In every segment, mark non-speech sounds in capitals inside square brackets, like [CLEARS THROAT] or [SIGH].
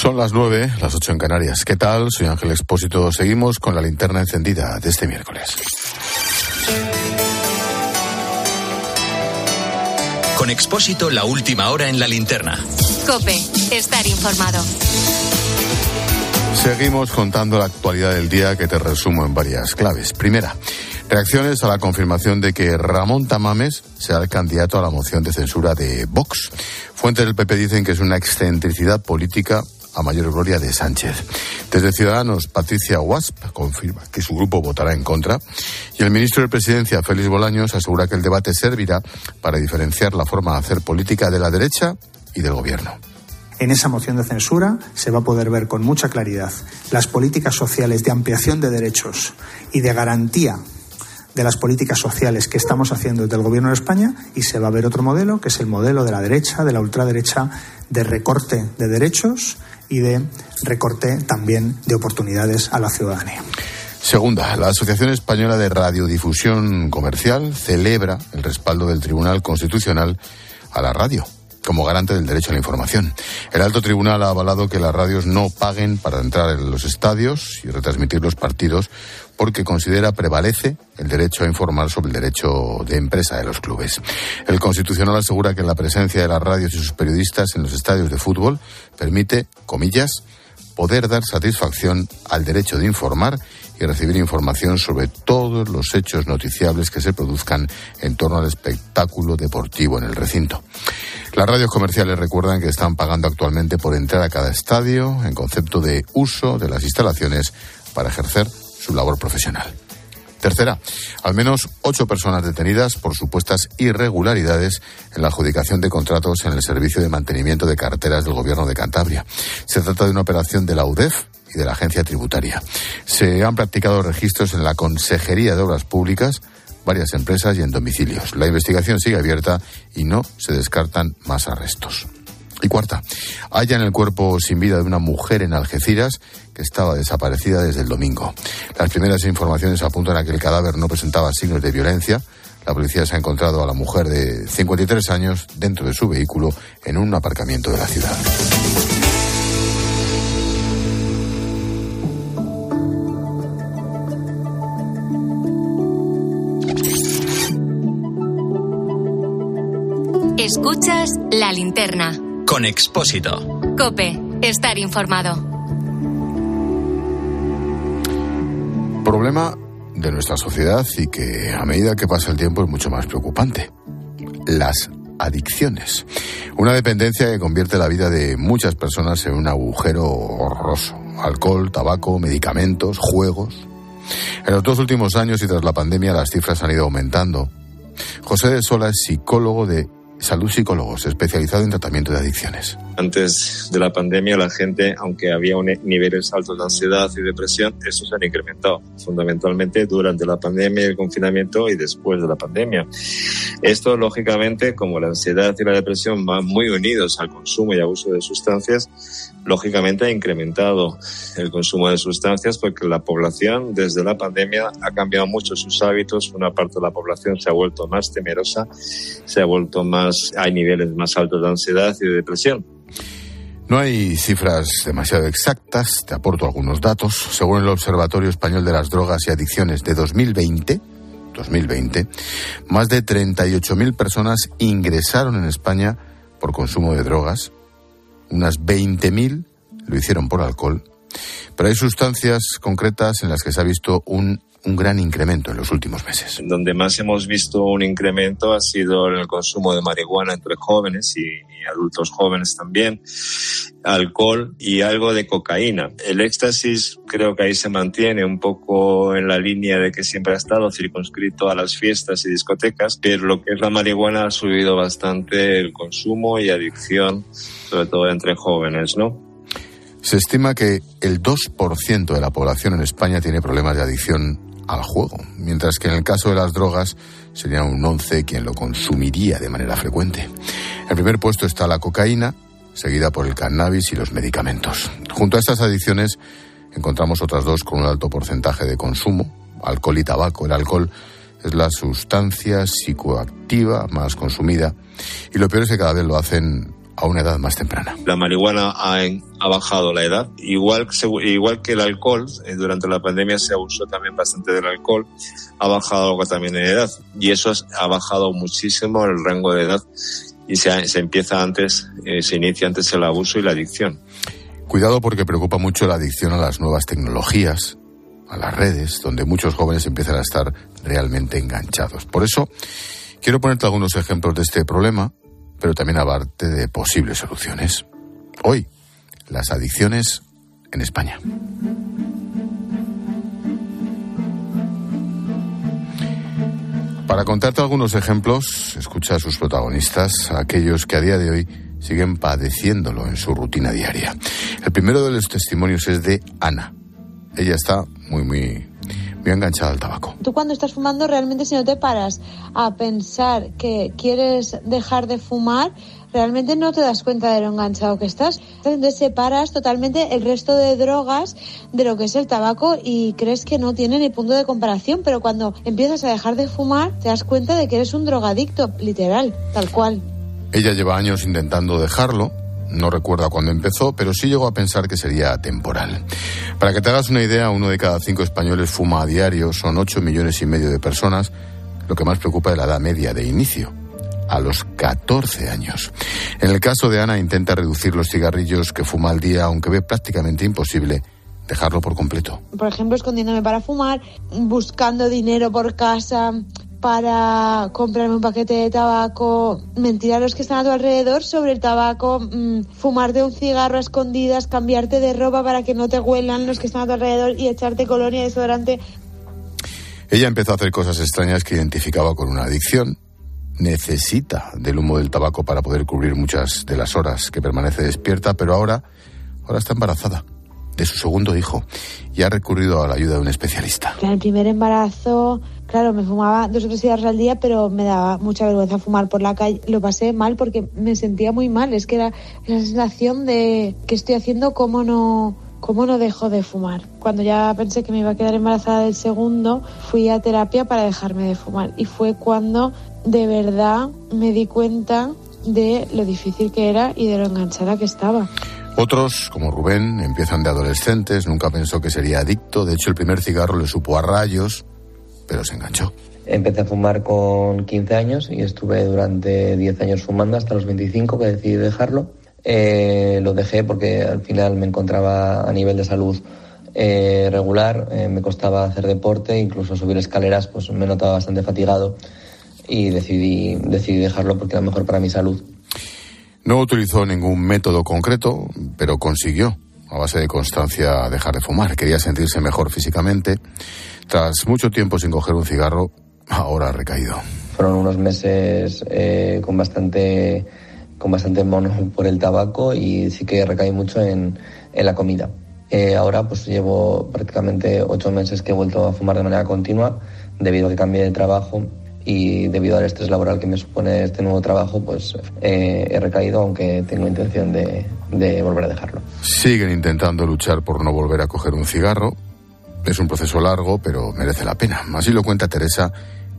Son las nueve, las ocho en Canarias. ¿Qué tal? Soy Ángel Expósito. Seguimos con la linterna encendida de este miércoles. Con Expósito, la última hora en la linterna. Cope, estar informado. Seguimos contando la actualidad del día que te resumo en varias claves. Primera, reacciones a la confirmación de que Ramón Tamames será el candidato a la moción de censura de Vox. Fuentes del PP dicen que es una excentricidad política a mayor gloria de Sánchez. Desde Ciudadanos, Patricia Wasp confirma que su grupo votará en contra y el ministro de Presidencia, Félix Bolaños, asegura que el debate servirá para diferenciar la forma de hacer política de la derecha y del gobierno. En esa moción de censura se va a poder ver con mucha claridad las políticas sociales de ampliación de derechos y de garantía de las políticas sociales que estamos haciendo desde el Gobierno de España y se va a ver otro modelo, que es el modelo de la derecha, de la ultraderecha, de recorte de derechos y de recorte también de oportunidades a la ciudadanía. Segunda, la Asociación Española de Radiodifusión Comercial celebra el respaldo del Tribunal Constitucional a la radio como garante del derecho a la información. El alto tribunal ha avalado que las radios no paguen para entrar en los estadios y retransmitir los partidos porque considera prevalece el derecho a informar sobre el derecho de empresa de los clubes. El Constitucional asegura que la presencia de las radios y sus periodistas en los estadios de fútbol permite, comillas, poder dar satisfacción al derecho de informar y recibir información sobre todos los hechos noticiables que se produzcan en torno al espectáculo deportivo en el recinto. Las radios comerciales recuerdan que están pagando actualmente por entrar a cada estadio en concepto de uso de las instalaciones para ejercer su labor profesional. Tercera, al menos ocho personas detenidas por supuestas irregularidades en la adjudicación de contratos en el servicio de mantenimiento de carreteras del Gobierno de Cantabria. Se trata de una operación de la UDEF y de la Agencia Tributaria. Se han practicado registros en la Consejería de Obras Públicas, varias empresas y en domicilios. La investigación sigue abierta y no se descartan más arrestos. Y cuarta, hallan el cuerpo sin vida de una mujer en Algeciras que estaba desaparecida desde el domingo. Las primeras informaciones apuntan a que el cadáver no presentaba signos de violencia. La policía se ha encontrado a la mujer de 53 años dentro de su vehículo en un aparcamiento de la ciudad. Escuchas la linterna con Expósito. Cope, estar informado. Problema de nuestra sociedad y que a medida que pasa el tiempo es mucho más preocupante. Las adicciones. Una dependencia que convierte la vida de muchas personas en un agujero horroroso. Alcohol, tabaco, medicamentos, juegos. En los dos últimos años y tras la pandemia las cifras han ido aumentando. José de Sola es psicólogo de Salud Psicólogos, especializado en tratamiento de adicciones. Antes de la pandemia, la gente, aunque había niveles altos de ansiedad y depresión, eso se han incrementado fundamentalmente durante la pandemia, el confinamiento y después de la pandemia. Esto, lógicamente, como la ansiedad y la depresión van muy unidos al consumo y abuso de sustancias, lógicamente ha incrementado el consumo de sustancias porque la población desde la pandemia ha cambiado mucho sus hábitos. Una parte de la población se ha vuelto más temerosa, se ha vuelto más, hay niveles más altos de ansiedad y de depresión. No hay cifras demasiado exactas, te aporto algunos datos. Según el Observatorio Español de las Drogas y Adicciones de 2020, 2020, más de 38.000 personas ingresaron en España por consumo de drogas, unas 20.000 lo hicieron por alcohol, pero hay sustancias concretas en las que se ha visto un un gran incremento en los últimos meses. Donde más hemos visto un incremento ha sido en el consumo de marihuana entre jóvenes y, adultos jóvenes también, alcohol y algo de cocaína. El éxtasis creo que ahí se mantiene un poco en la línea de que siempre ha estado circunscrito a las fiestas y discotecas, pero lo que es la marihuana ha subido bastante el consumo y adicción, sobre todo entre jóvenes, ¿no? Se estima que el 2% de la población en España tiene problemas de adicción al juego, mientras que en el caso de las drogas sería un 11 quien lo consumiría de manera frecuente. En primer puesto está la cocaína, seguida por el cannabis y los medicamentos. Junto a estas adicciones encontramos otras dos con un alto porcentaje de consumo, alcohol y tabaco. El alcohol es la sustancia psicoactiva más consumida y lo peor es que cada vez lo hacen a una edad más temprana. La marihuana ha, ha bajado la edad, igual, igual que el alcohol, eh, durante la pandemia se abusó también bastante del alcohol, ha bajado también en edad y eso ha bajado muchísimo el rango de edad y se, se empieza antes, eh, se inicia antes el abuso y la adicción. Cuidado porque preocupa mucho la adicción a las nuevas tecnologías, a las redes, donde muchos jóvenes empiezan a estar realmente enganchados. Por eso, quiero ponerte algunos ejemplos de este problema pero también hablarte de posibles soluciones. Hoy, las adicciones en España. Para contarte algunos ejemplos, escucha a sus protagonistas, aquellos que a día de hoy siguen padeciéndolo en su rutina diaria. El primero de los testimonios es de Ana. Ella está muy, muy me ha enganchado al tabaco. Tú cuando estás fumando realmente si no te paras a pensar que quieres dejar de fumar, realmente no te das cuenta de lo enganchado que estás. Entonces separas totalmente el resto de drogas de lo que es el tabaco y crees que no tiene ni punto de comparación, pero cuando empiezas a dejar de fumar te das cuenta de que eres un drogadicto, literal, tal cual. Ella lleva años intentando dejarlo, no recuerda cuándo empezó, pero sí llegó a pensar que sería temporal. Para que te hagas una idea, uno de cada cinco españoles fuma a diario, son ocho millones y medio de personas. Lo que más preocupa es la edad media de inicio, a los 14 años. En el caso de Ana, intenta reducir los cigarrillos que fuma al día, aunque ve prácticamente imposible dejarlo por completo. Por ejemplo, escondiéndome para fumar, buscando dinero por casa, para comprarme un paquete de tabaco, mentir a los que están a tu alrededor sobre el tabaco, mm, fumarte un cigarro a escondidas, cambiarte de ropa para que no te huelan los que están a tu alrededor y echarte colonia desodorante. Ella empezó a hacer cosas extrañas que identificaba con una adicción. Necesita del humo del tabaco para poder cubrir muchas de las horas que permanece despierta, pero ahora, ahora está embarazada de su segundo hijo y ha recurrido a la ayuda de un especialista. En el primer embarazo Claro, me fumaba dos o tres cigarros al día, pero me daba mucha vergüenza fumar por la calle. Lo pasé mal porque me sentía muy mal. Es que era la sensación de que estoy haciendo cómo no, cómo no dejo de fumar. Cuando ya pensé que me iba a quedar embarazada del segundo, fui a terapia para dejarme de fumar. Y fue cuando de verdad me di cuenta de lo difícil que era y de lo enganchada que estaba. Otros, como Rubén, empiezan de adolescentes, nunca pensó que sería adicto, de hecho el primer cigarro le supo a rayos, pero se enganchó. Empecé a fumar con 15 años y estuve durante 10 años fumando hasta los 25 que decidí dejarlo. Eh, lo dejé porque al final me encontraba a nivel de salud eh, regular, eh, me costaba hacer deporte, incluso subir escaleras pues me notaba bastante fatigado y decidí, decidí dejarlo porque era mejor para mi salud. No utilizó ningún método concreto, pero consiguió, a base de constancia, dejar de fumar. Quería sentirse mejor físicamente tras mucho tiempo sin coger un cigarro, ahora ha recaído. Fueron unos meses eh, con bastante con bastante mono por el tabaco y sí que recaí mucho en, la comida. Eh, ahora pues llevo prácticamente ocho meses que he vuelto a fumar de manera continua debido a que cambié de trabajo y debido al estrés laboral que me supone este nuevo trabajo, pues eh, he recaído, aunque tengo intención de, de, volver a dejarlo. Siguen intentando luchar por no volver a coger un cigarro, es un proceso largo, pero merece la pena. Así lo cuenta Teresa,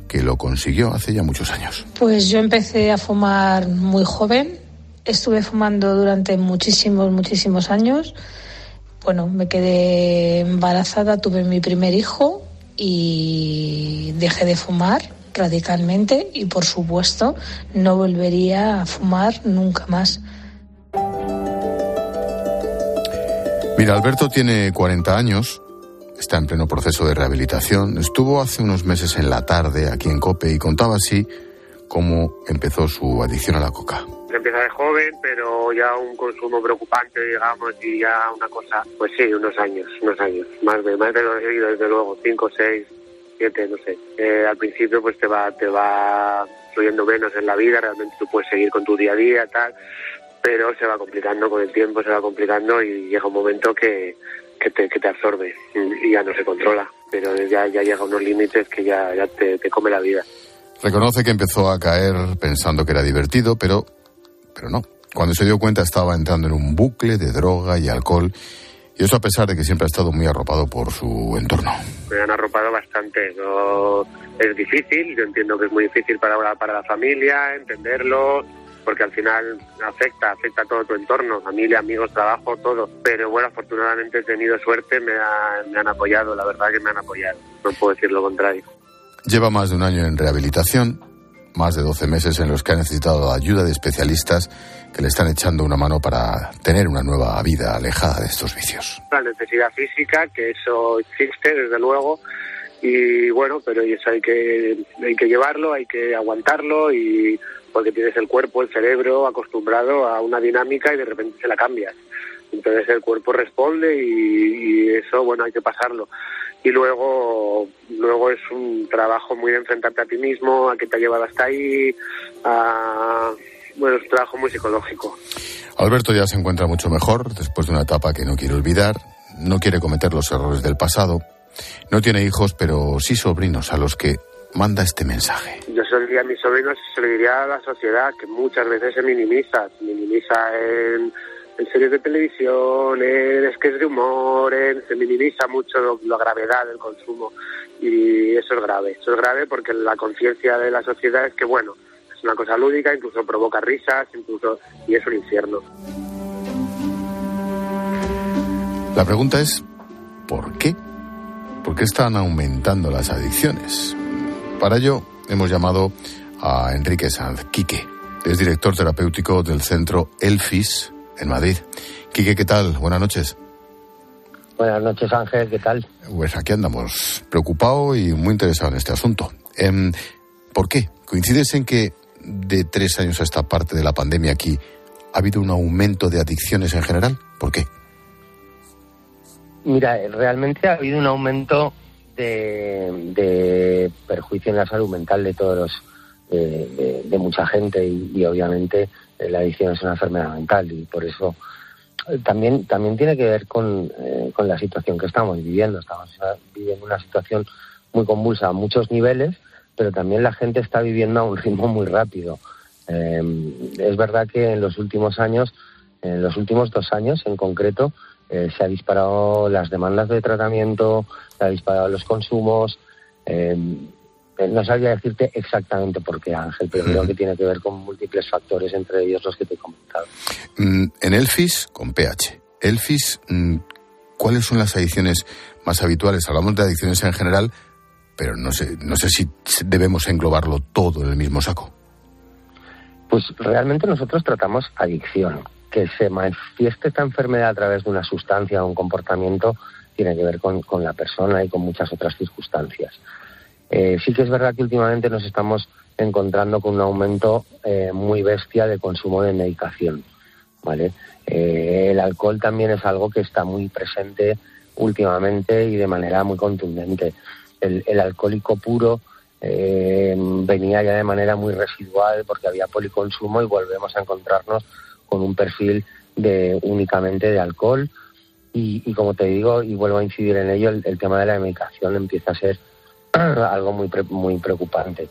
que lo consiguió hace ya muchos años. Pues yo empecé a fumar muy joven. Estuve fumando durante muchísimos, muchísimos años. Bueno, me quedé embarazada, tuve mi primer hijo y dejé de fumar radicalmente y por supuesto no volvería a fumar nunca más. Mira, Alberto tiene 40 años Está en pleno proceso de rehabilitación. Estuvo hace unos meses en la tarde aquí en Cope y contaba así cómo empezó su adicción a la coca. Empieza de joven, pero ya un consumo preocupante, digamos, y ya una cosa, pues sí, unos años, unos años, más de, más de lo seguido, desde luego, cinco, seis, siete, no sé. Eh, al principio, pues te va, te va fluyendo menos en la vida, realmente tú puedes seguir con tu día a día, tal, pero se va complicando con el tiempo, se va complicando y llega un momento que, que te, que te absorbe y ya no se controla. Pero ya, ya llega a unos límites que ya, ya te, te come la vida. Reconoce que empezó a caer pensando que era divertido, pero, pero no. Cuando se dio cuenta estaba entrando en un bucle de droga y alcohol, y eso a pesar de que siempre ha estado muy arropado por su entorno. Me han arropado bastante. No, es difícil, yo entiendo que es muy difícil para, para la familia entenderlo, porque al final afecta, afecta a todo tu entorno, familia, amigos, trabajo, todo. Pero bueno, afortunadamente he tenido suerte, me, me han apoyado, la verdad que me han apoyado, no puedo decir lo contrario. Lleva más de un año en rehabilitación, más de 12 meses en los que ha necesitado ayuda de especialistas que le están echando una mano para tener una nueva vida alejada de estos vicios. La necesidad física, que eso existe, desde luego, y bueno, pero eso hay que, hay que llevarlo, hay que aguantarlo y porque tienes el cuerpo, el cerebro acostumbrado a una dinámica y de repente se la cambias. Entonces el cuerpo responde y, eso, bueno, hay que pasarlo. Y luego, luego es un trabajo muy de enfrentarte a ti mismo, a que te ha llevado hasta ahí, a, bueno, es un trabajo muy psicológico. Alberto ya se encuentra mucho mejor después de una etapa que no quiere olvidar, no quiere cometer los errores del pasado, no tiene hijos, pero sí sobrinos a los que manda este mensaje. Yo se lo diría a mis sobrinos y se lo diría a la sociedad, que muchas veces se minimiza, se minimiza en, series de televisión, en sketches de humor, en, se minimiza mucho la gravedad del consumo y eso es grave, eso es grave porque la conciencia de la sociedad es que bueno, es una cosa lúdica, incluso provoca risas, incluso y es un infierno. La pregunta es, ¿por qué? ¿Por qué están aumentando las adicciones? Para ello hemos llamado a Enrique Sanz, Quique. Es director terapéutico del centro Elfis en Madrid. Quique, ¿qué tal? Buenas noches. Buenas noches, Ángel, ¿qué tal? Pues aquí andamos, preocupado y muy interesado en este asunto. Em, ¿Por qué? ¿Coincides en que de tres años a esta parte de la pandemia aquí ha habido un aumento de adicciones en general? ¿Por qué? Mira, realmente ha habido un aumento de, perjuicio en la salud mental de todos los, de, mucha gente y, obviamente eh, la adicción es una enfermedad mental y por eso eh, también también tiene que ver con, eh, con la situación que estamos viviendo. Estamos viviendo una situación muy convulsa a muchos niveles, pero también la gente está viviendo a un ritmo muy rápido. es verdad que en los últimos años, en los últimos dos años en concreto, eh, se ha disparado las demandas de tratamiento, se ha disparado los consumos. Eh, no sabría decirte exactamente por qué, Ángel, pero creo que tiene que ver con múltiples factores, entre ellos los que te he comentado. Mm, en Elfis, con PH. Elfis, mm, ¿cuáles son las adicciones más habituales? Hablamos de adicciones en general, pero no sé, no sé si debemos englobarlo todo en el mismo saco. Pues realmente nosotros tratamos adicción que se manifieste esta enfermedad a través de una sustancia o un comportamiento tiene que ver con, la persona y con muchas otras circunstancias. Eh, sí que es verdad que últimamente nos estamos encontrando con un aumento eh, muy bestia de consumo de medicación. ¿vale? Eh, el alcohol también es algo que está muy presente últimamente y de manera muy contundente. El alcohólico puro venía ya de manera muy residual porque había policonsumo y volvemos a encontrarnos con un perfil de únicamente de alcohol. Y, como te digo y vuelvo a incidir en ello el, tema de la medicación empieza a ser [CLEARS THROAT] algo muy muy preocupante.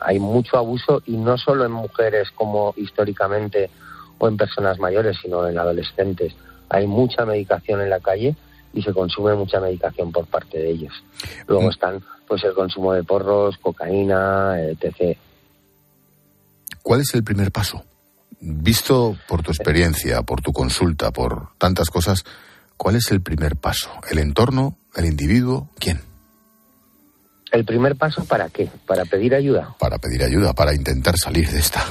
Hay, mucho abuso y no solo en mujeres como históricamente o en personas mayores sino en adolescentes. Hay mucha medicación en la calle y se consume mucha medicación por parte de ellos luego mm. están pues el consumo de porros cocaína etc. ¿Cuál es el primer paso? Visto por tu experiencia, por tu consulta, por tantas cosas, ¿cuál es el primer paso? ¿El entorno? ¿El individuo? ¿Quién? ¿El primer paso para qué? ¿Para pedir ayuda? Para pedir ayuda, para intentar salir de esta.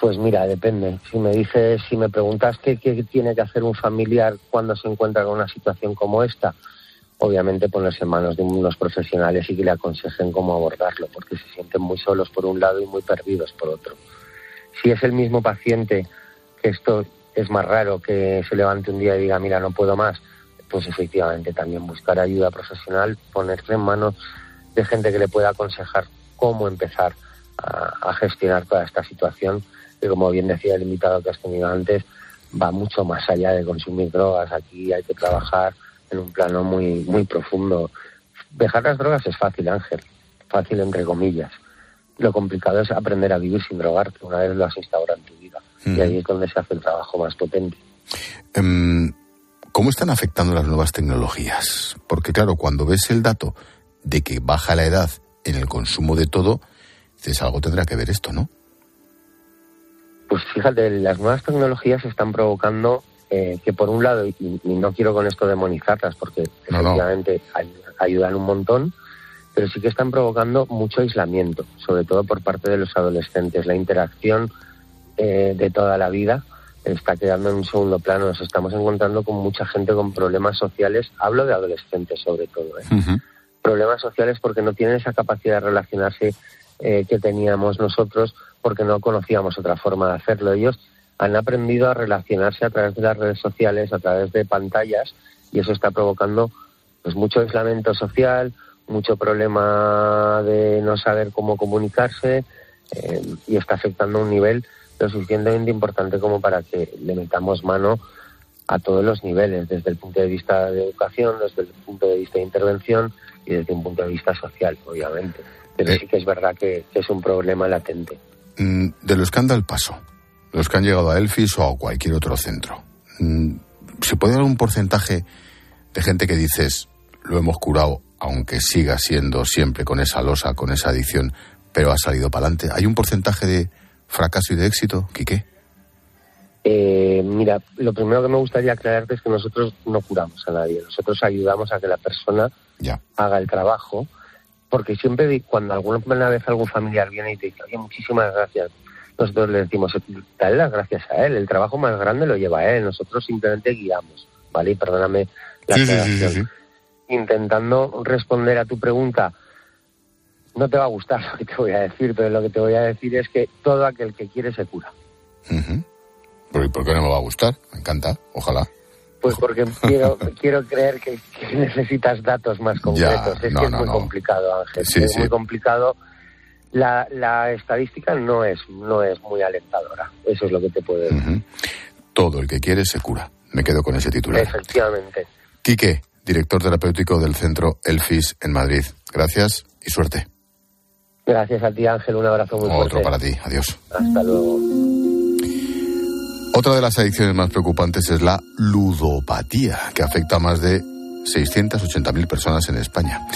Pues mira, depende. Si me dices, si me preguntas qué, qué tiene que hacer un familiar cuando se encuentra con una situación como esta, obviamente ponerse en manos de unos profesionales y que le aconsejen cómo abordarlo, porque se sienten muy solos por un lado y muy perdidos por otro. Si es el mismo paciente, que esto es más raro que se levante un día y diga, mira, no puedo más, pues efectivamente también buscar ayuda profesional, ponerse en manos de gente que le pueda aconsejar cómo empezar a, gestionar toda esta situación, que como bien decía el invitado que has tenido antes, va mucho más allá de consumir drogas. Aquí hay que trabajar en un plano muy, muy profundo. Dejar las drogas es fácil, Ángel, fácil entre comillas lo complicado es aprender a vivir sin drogarte una vez lo has instaurado en tu vida. Y ahí es donde se hace el trabajo más potente. Em, ¿Cómo están afectando las nuevas tecnologías? Porque claro, cuando ves el dato de que baja la edad en el consumo de todo, dices, algo tendrá que ver esto, ¿no? Pues fíjate, las nuevas tecnologías están provocando eh, que por un lado, y, no quiero con esto demonizarlas porque efectivamente ayudan un montón, pero sí que están provocando mucho aislamiento, sobre todo por parte de los adolescentes. La interacción eh, de toda la vida está quedando en un segundo plano. Nos estamos encontrando con mucha gente con problemas sociales. Hablo de adolescentes sobre todo. ¿eh? Problemas sociales porque no tienen esa capacidad de relacionarse eh, que teníamos nosotros porque no conocíamos otra forma de hacerlo. Ellos han aprendido a relacionarse a través de las redes sociales, a través de pantallas y eso está provocando pues mucho aislamiento social, mucho problema de no saber cómo comunicarse eh, y está afectando a un nivel lo suficientemente importante como para que le metamos mano a todos los niveles, desde el punto de vista de educación, desde el punto de vista de intervención y desde un punto de vista social, obviamente. Pero eh. sí que es verdad que, es un problema latente. Mm, de los que han dado el paso, los que han llegado a Elfis o a cualquier otro centro, mm, ¿se puede dar un porcentaje de gente que dices, lo hemos curado aunque siga siendo siempre con esa losa, con esa adicción, pero ha salido para adelante. ¿Hay un porcentaje de fracaso y de éxito, Quique? Eh, mira, lo primero que me gustaría aclararte es que nosotros no curamos a nadie, nosotros ayudamos a que la persona haga el trabajo, porque siempre cuando alguna vez algún familiar viene y te dice, oye, muchísimas gracias, nosotros le decimos, dale las gracias a él, el trabajo más grande lo lleva él, nosotros simplemente guiamos, ¿vale? Y perdóname la sí, sí, intentando responder a tu pregunta. No te va a gustar [LAUGHS] lo que te voy a decir, pero lo que te voy a decir es que todo aquel que quiere se cura. ¿Por qué no me va a gustar? Me encanta, ojalá. Pues porque [LAUGHS] quiero, quiero creer que, necesitas datos más concretos. es que es muy complicado, Ángel. es muy complicado. La, la, estadística no es, no es muy alentadora. Eso es lo que te puedo decir. Todo el que quiere se cura. Me quedo con ese titular. Efectivamente. Quique, director terapéutico del centro Elfis en Madrid. Gracias y suerte. Gracias a ti, Ángel. Un abrazo muy fuerte. Otro para ti. Adiós. Hasta luego. Otra de las adicciones más preocupantes es la ludopatía, que afecta a más de 680.000 personas en España.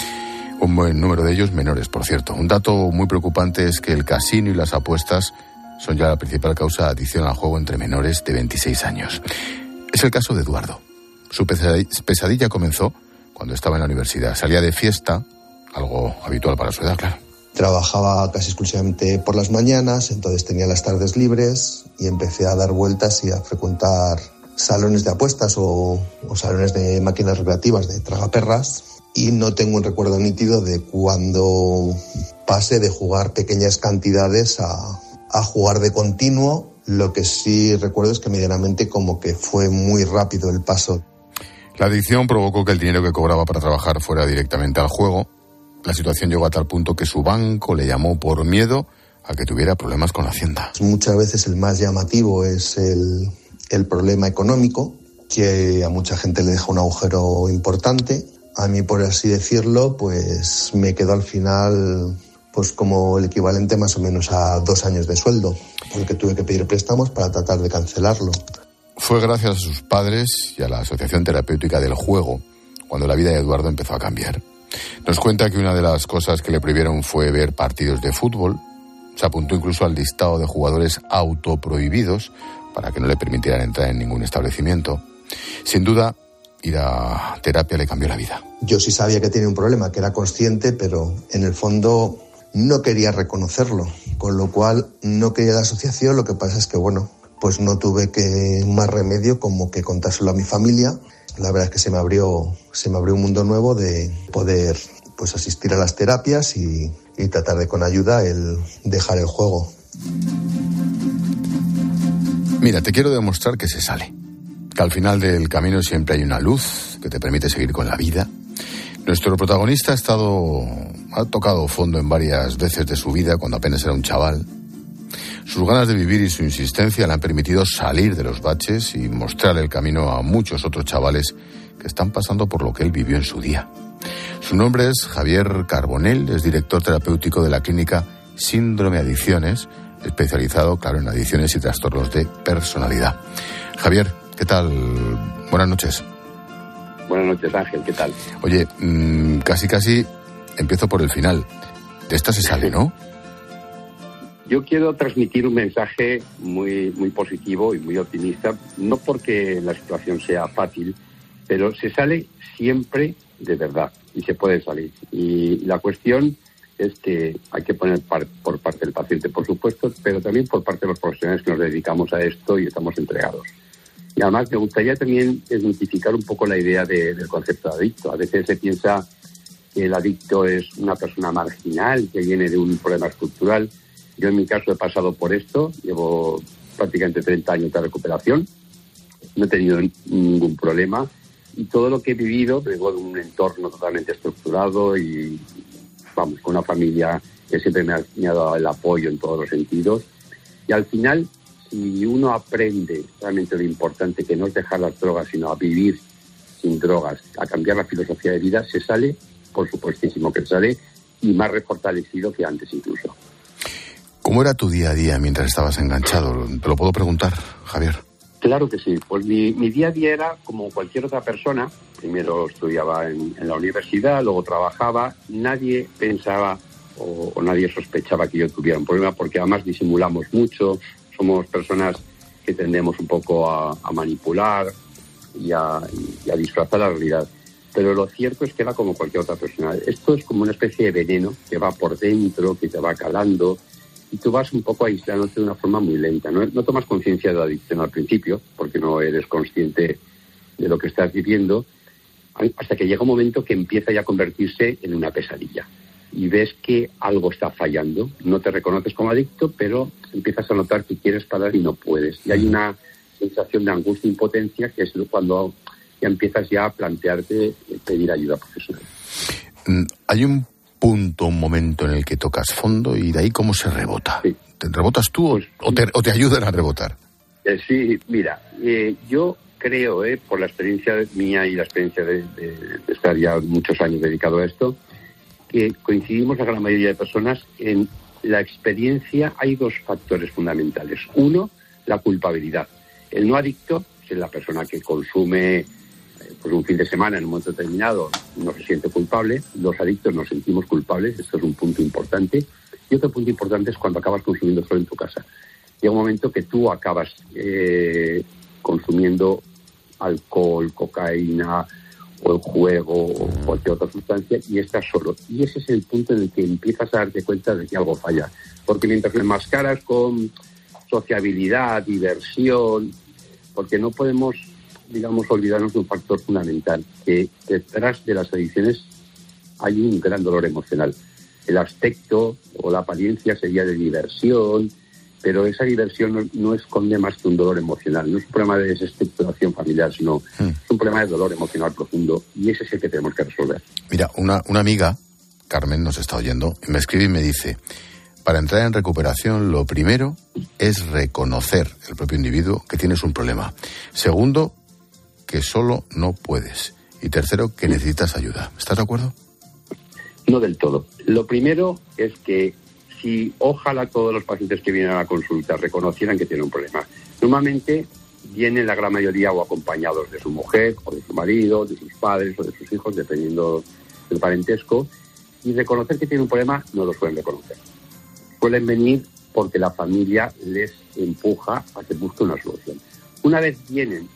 Un buen número de ellos menores, por cierto. Un dato muy preocupante es que el casino y las apuestas son ya la principal causa de adicción al juego entre menores de 26 años. Es el caso de Eduardo. Su pesadilla comenzó cuando estaba en la universidad. Salía de fiesta, algo habitual para su edad, claro. Trabajaba casi exclusivamente por las mañanas, entonces tenía las tardes libres y empecé a dar vueltas y a frecuentar salones de apuestas o, salones de máquinas recreativas de tragaperras y no tengo un recuerdo nítido de cuando pasé de jugar pequeñas cantidades a, a jugar de continuo. Lo que sí recuerdo es que medianamente como que fue muy rápido el paso. La adicción provocó que el dinero que cobraba para trabajar fuera directamente al juego. La situación llegó a tal punto que su banco le llamó por miedo a que tuviera problemas con la hacienda. Muchas veces el más llamativo es el, el problema económico, que a mucha gente le deja un agujero importante. A mí, por así decirlo, pues me quedó al final pues como el equivalente más o menos a dos años de sueldo, porque tuve que pedir préstamos para tratar de cancelarlo. Fue gracias a sus padres y a la Asociación Terapéutica del Juego cuando la vida de Eduardo empezó a cambiar. Nos cuenta que una de las cosas que le prohibieron fue ver partidos de fútbol. Se apuntó incluso al listado de jugadores autoprohibidos para que no le permitieran entrar en ningún establecimiento. Sin duda, ir a terapia le cambió la vida. Yo sí sabía que tenía un problema, que era consciente, pero en el fondo no quería reconocerlo, con lo cual no quería la asociación. Lo que pasa es que, bueno, pues no tuve que más remedio como que contárselo a mi familia. La verdad es que se me abrió, se me abrió un mundo nuevo de poder pues asistir a las terapias y, y tratar de con ayuda el dejar el juego. Mira, te quiero demostrar que se sale. Que al final del camino siempre hay una luz que te permite seguir con la vida. Nuestro protagonista ha estado, ha tocado fondo en varias veces de su vida cuando apenas era un chaval sus ganas de vivir y su insistencia le han permitido salir de los baches y mostrar el camino a muchos otros chavales que están pasando por lo que él vivió en su día. Su nombre es Javier Carbonell, es director terapéutico de la clínica Síndrome Adicciones, especializado, claro, en adicciones y trastornos de personalidad. Javier, ¿qué tal? Buenas noches. Buenas noches, Ángel, ¿qué tal? Oye, mm, casi casi empiezo por el final. De esta se sale, ¿no? [LAUGHS] Yo quiero transmitir un mensaje muy, muy positivo y muy optimista, no porque la situación sea fácil, pero se sale siempre de verdad y se puede salir. Y la cuestión es que hay que poner por parte del paciente, por supuesto, pero también por parte de los profesionales que nos dedicamos a esto y estamos entregados. Y además me gustaría también desmitificar un poco la idea del concepto de adicto. A veces se piensa que el adicto es una persona marginal que viene de un problema estructural. Yo en mi caso he pasado por esto, llevo prácticamente 30 años de recuperación, no he tenido ningún problema y todo lo que he vivido vengo de un entorno totalmente estructurado y vamos, con una familia que siempre me ha, me ha dado el apoyo en todos los sentidos. Y al final, si uno aprende realmente lo importante que no es dejar las drogas, sino a vivir sin drogas, a cambiar la filosofía de vida, se sale, por supuestísimo que sale, y más refortalecido que antes incluso. ¿Cómo era tu día a día mientras estabas enganchado? ¿Te lo puedo preguntar, Javier? Claro que sí. Pues mi, día a día era como cualquier otra persona. Primero estudiaba en, la universidad, luego trabajaba. Nadie pensaba o, nadie sospechaba que yo tuviera un problema porque además disimulamos mucho. Somos personas que tendemos un poco a, manipular y a, y a disfrazar la realidad. Pero lo cierto es que era como cualquier otra persona. Esto es como una especie de veneno que va por dentro, que te va calando y tú vas un poco aislándote de una forma muy lenta. No, tomas conciencia de la adicción al principio, porque no eres consciente de lo que estás viviendo, hasta que llega un momento que empieza ya a convertirse en una pesadilla. Y ves que algo está fallando. No te reconoces como adicto, pero empiezas a notar que quieres parar y no puedes. Y hay una sensación de angustia e impotencia que es cuando ya empiezas ya a plantearte pedir ayuda profesional. Mm, hay un punto, un momento en el que tocas fondo y de ahí cómo se rebota. ¿Te rebotas tú o, pues te, ayudan a rebotar? Eh, sí, mira, eh, yo creo, eh, por la experiencia mía y la experiencia de, estar ya muchos años dedicado a esto, que coincidimos la gran mayoría de personas en la experiencia. Hay dos factores fundamentales. Uno, la culpabilidad. El no adicto, es la persona que consume pues un fin de semana en un momento determinado no se siente culpable, los adictos nos sentimos culpables, esto es un punto importante. Y otro punto importante es cuando acabas consumiendo solo en tu casa. Llega un momento que tú acabas eh, consumiendo alcohol, cocaína o el juego o cualquier otra sustancia y estás solo. Y ese es el punto en el que empiezas a darte cuenta de que algo falla. Porque mientras le mascaras con sociabilidad, diversión, porque no podemos digamos, olvidarnos de un factor fundamental, que detrás de las adicciones hay un gran dolor emocional. El aspecto o la apariencia sería de diversión, pero esa diversión no, esconde más que un dolor emocional. No es un problema de desestructuración familiar, sino hmm. es un problema de dolor emocional profundo y ese es el que tenemos que resolver. Mira, una, una amiga, Carmen, nos está oyendo, me escribe y me dice, para entrar en recuperación lo primero es reconocer el propio individuo que tienes un problema. Segundo, que solo no puedes. Y tercero, que necesitas ayuda. ¿Estás de acuerdo? No del todo. Lo primero es que si ojalá todos los pacientes que vienen a la consulta reconocieran que tienen un problema. Normalmente vienen la gran mayoría o acompañados de su mujer o de su marido, de sus padres o de sus hijos, dependiendo del parentesco, y reconocer que tienen un problema no lo suelen reconocer. Suelen venir porque la familia les empuja a que busquen una solución. Una vez vienen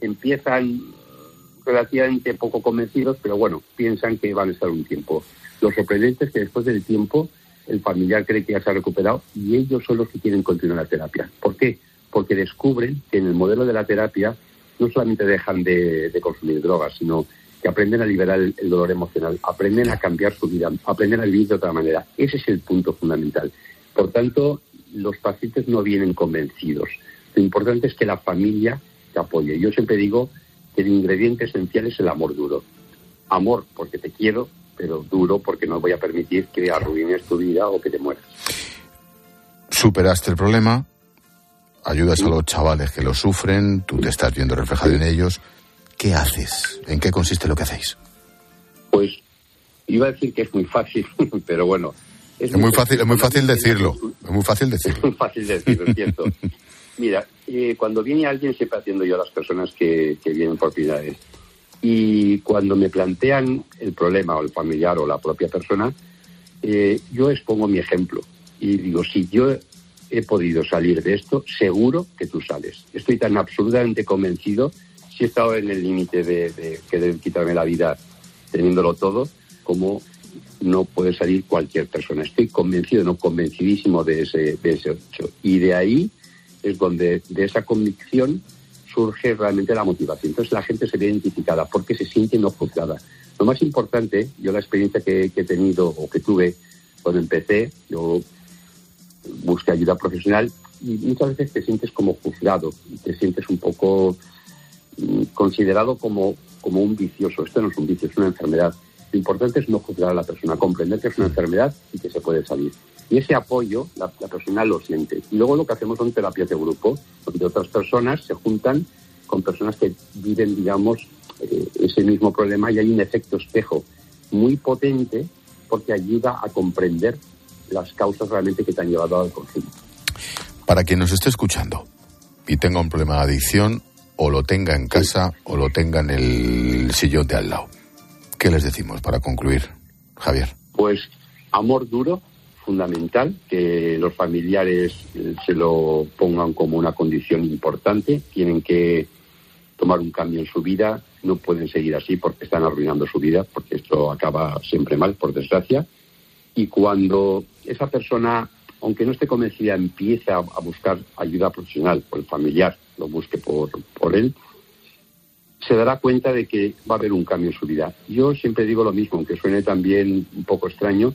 empiezan relativamente poco convencidos, pero bueno, piensan que van a estar un tiempo. Lo sorprendente es que después del tiempo el familiar cree que ya se ha recuperado y ellos son los que quieren continuar la terapia. ¿Por qué? Porque descubren que en el modelo de la terapia no solamente dejan de, consumir drogas, sino que aprenden a liberar el, dolor emocional, aprenden a cambiar su vida, aprenden a vivir de otra manera. Ese es el punto fundamental. Por tanto, los pacientes no vienen convencidos. Lo importante es que la familia te apoye. Yo siempre digo que el ingrediente esencial es el amor duro. Amor porque te quiero, pero duro porque no voy a permitir que arruines tu vida o que te mueras. Superaste el problema, ayudas a los chavales que lo sufren, tú te estás viendo reflejado en ellos. ¿Qué haces? ¿En qué consiste lo que hacéis? Pues iba a decir que es muy fácil, [LAUGHS] pero bueno. Es, muy, fácil, es muy fácil decirlo. Es muy fácil [LAUGHS] decirlo. Es muy fácil decirlo, es cierto. [LAUGHS] Mira, eh, cuando viene alguien siempre atiendo yo a las personas que, vienen por primera vez. Y cuando me plantean el problema o el familiar o la propia persona, eh, yo expongo mi ejemplo. y digo, si yo he podido salir de esto, seguro que tú sales. Estoy tan absolutamente convencido, si he estado en el límite de, de querer quitarme la vida teniéndolo todo, como no puede salir cualquier persona. Estoy convencido, no convencidísimo de ese, de ese hecho. Y de ahí es donde, de esa convicción, surge realmente la motivación. Entonces la gente se ve identificada porque se siente no juzgada. Lo más importante, yo la experiencia que, que he tenido o que tuve cuando empecé, yo busqué ayuda profesional y muchas veces te sientes como juzgado, te sientes un poco mm, considerado como, como un vicioso. Esto no es un vicio, es una enfermedad. Lo importante es no juzgar a la persona, comprender que es una enfermedad y que se puede salir. Y ese apoyo la, persona lo siente. Y luego lo que hacemos son terapias de grupo, donde otras personas se juntan con personas que viven, digamos, eh, ese mismo problema y hay un efecto espejo muy potente porque ayuda a comprender las causas realmente que te han llevado al conflicto. Para quien nos esté escuchando y tenga un problema de adicción, o lo tenga en casa o lo tenga en el sillón de al lado. ¿Qué les decimos para concluir, Javier? Pues amor duro, fundamental, que los familiares eh, se lo pongan como una condición importante, tienen que tomar un cambio en su vida, no pueden seguir así porque están arruinando su vida, porque esto acaba siempre mal, por desgracia. Y cuando esa persona, aunque no esté convencida, empiece a, buscar ayuda profesional o el familiar lo busque por, por él, se dará cuenta de que va a haber un cambio en su vida. Yo siempre digo lo mismo, aunque suene también un poco extraño,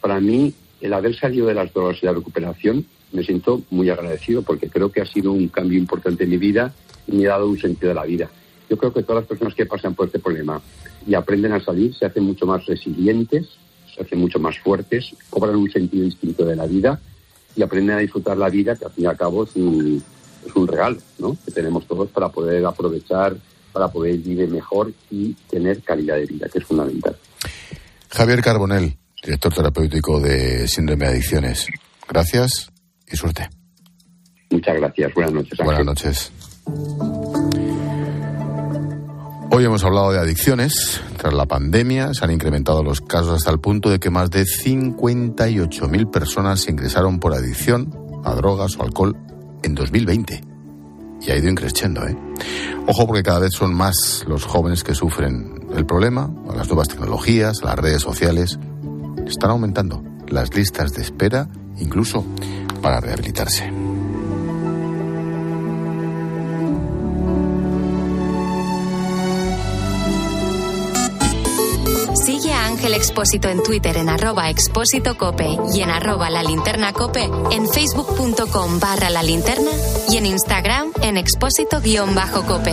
para mí el haber salido de las drogas y la recuperación me siento muy agradecido porque creo que ha sido un cambio importante en mi vida y me ha dado un sentido de la vida. Yo creo que todas las personas que pasan por este problema y aprenden a salir se hacen mucho más resilientes, se hacen mucho más fuertes, cobran un sentido distinto de la vida y aprenden a disfrutar la vida, que al fin y al cabo es un, es un regalo que tenemos todos para poder aprovechar, para poder vivir mejor y tener calidad de vida, que es fundamental. Javier Carbonell, director terapéutico de síndrome de adicciones. Gracias y suerte. Muchas gracias. Buenas noches. Buenas noches. Hoy hemos hablado de adicciones. Tras la pandemia se han incrementado los casos hasta el punto de que más de 58.000 personas se ingresaron por adicción a drogas o alcohol en 2020. Y ha ido increciendo, ¿eh? Ojo porque cada vez son más los jóvenes que sufren el problema, a las nuevas tecnologías, a las redes sociales. Están aumentando las listas de espera, incluso para rehabilitarse. el Expósito en Twitter en arroba expósito cope y en arroba la linterna cope, en facebook.com barra la linterna y en Instagram en expósito guion bajo cope.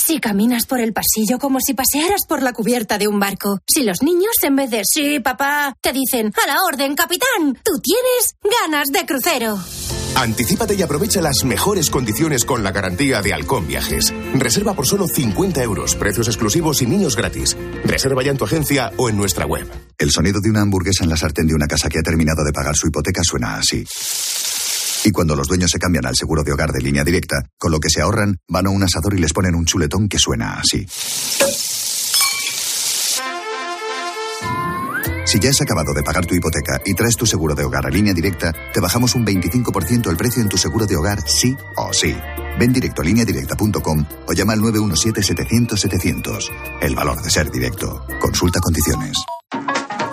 Si caminas por el pasillo como si pasearas por la cubierta de un barco. Si los niños, en vez de sí, papá, te dicen a la orden, capitán, tú tienes ganas de crucero. Anticípate y aprovecha las mejores condiciones con la garantía de Halcón Viajes. Reserva por solo 50 euros, precios exclusivos y niños gratis. Reserva ya en tu agencia o en nuestra web. El sonido de una hamburguesa en la sartén de una casa que ha terminado de pagar su hipoteca suena así. Y cuando los dueños se cambian al seguro de hogar de línea directa, con lo que se ahorran, van a un asador y les ponen un chuletón que suena así. Si ya has acabado de pagar tu hipoteca y traes tu seguro de hogar a línea directa, te bajamos un 25% el precio en tu seguro de hogar sí o sí. Ven directo a lineadirecta.com o llama al 917-700-700. El valor de ser directo. Consulta condiciones.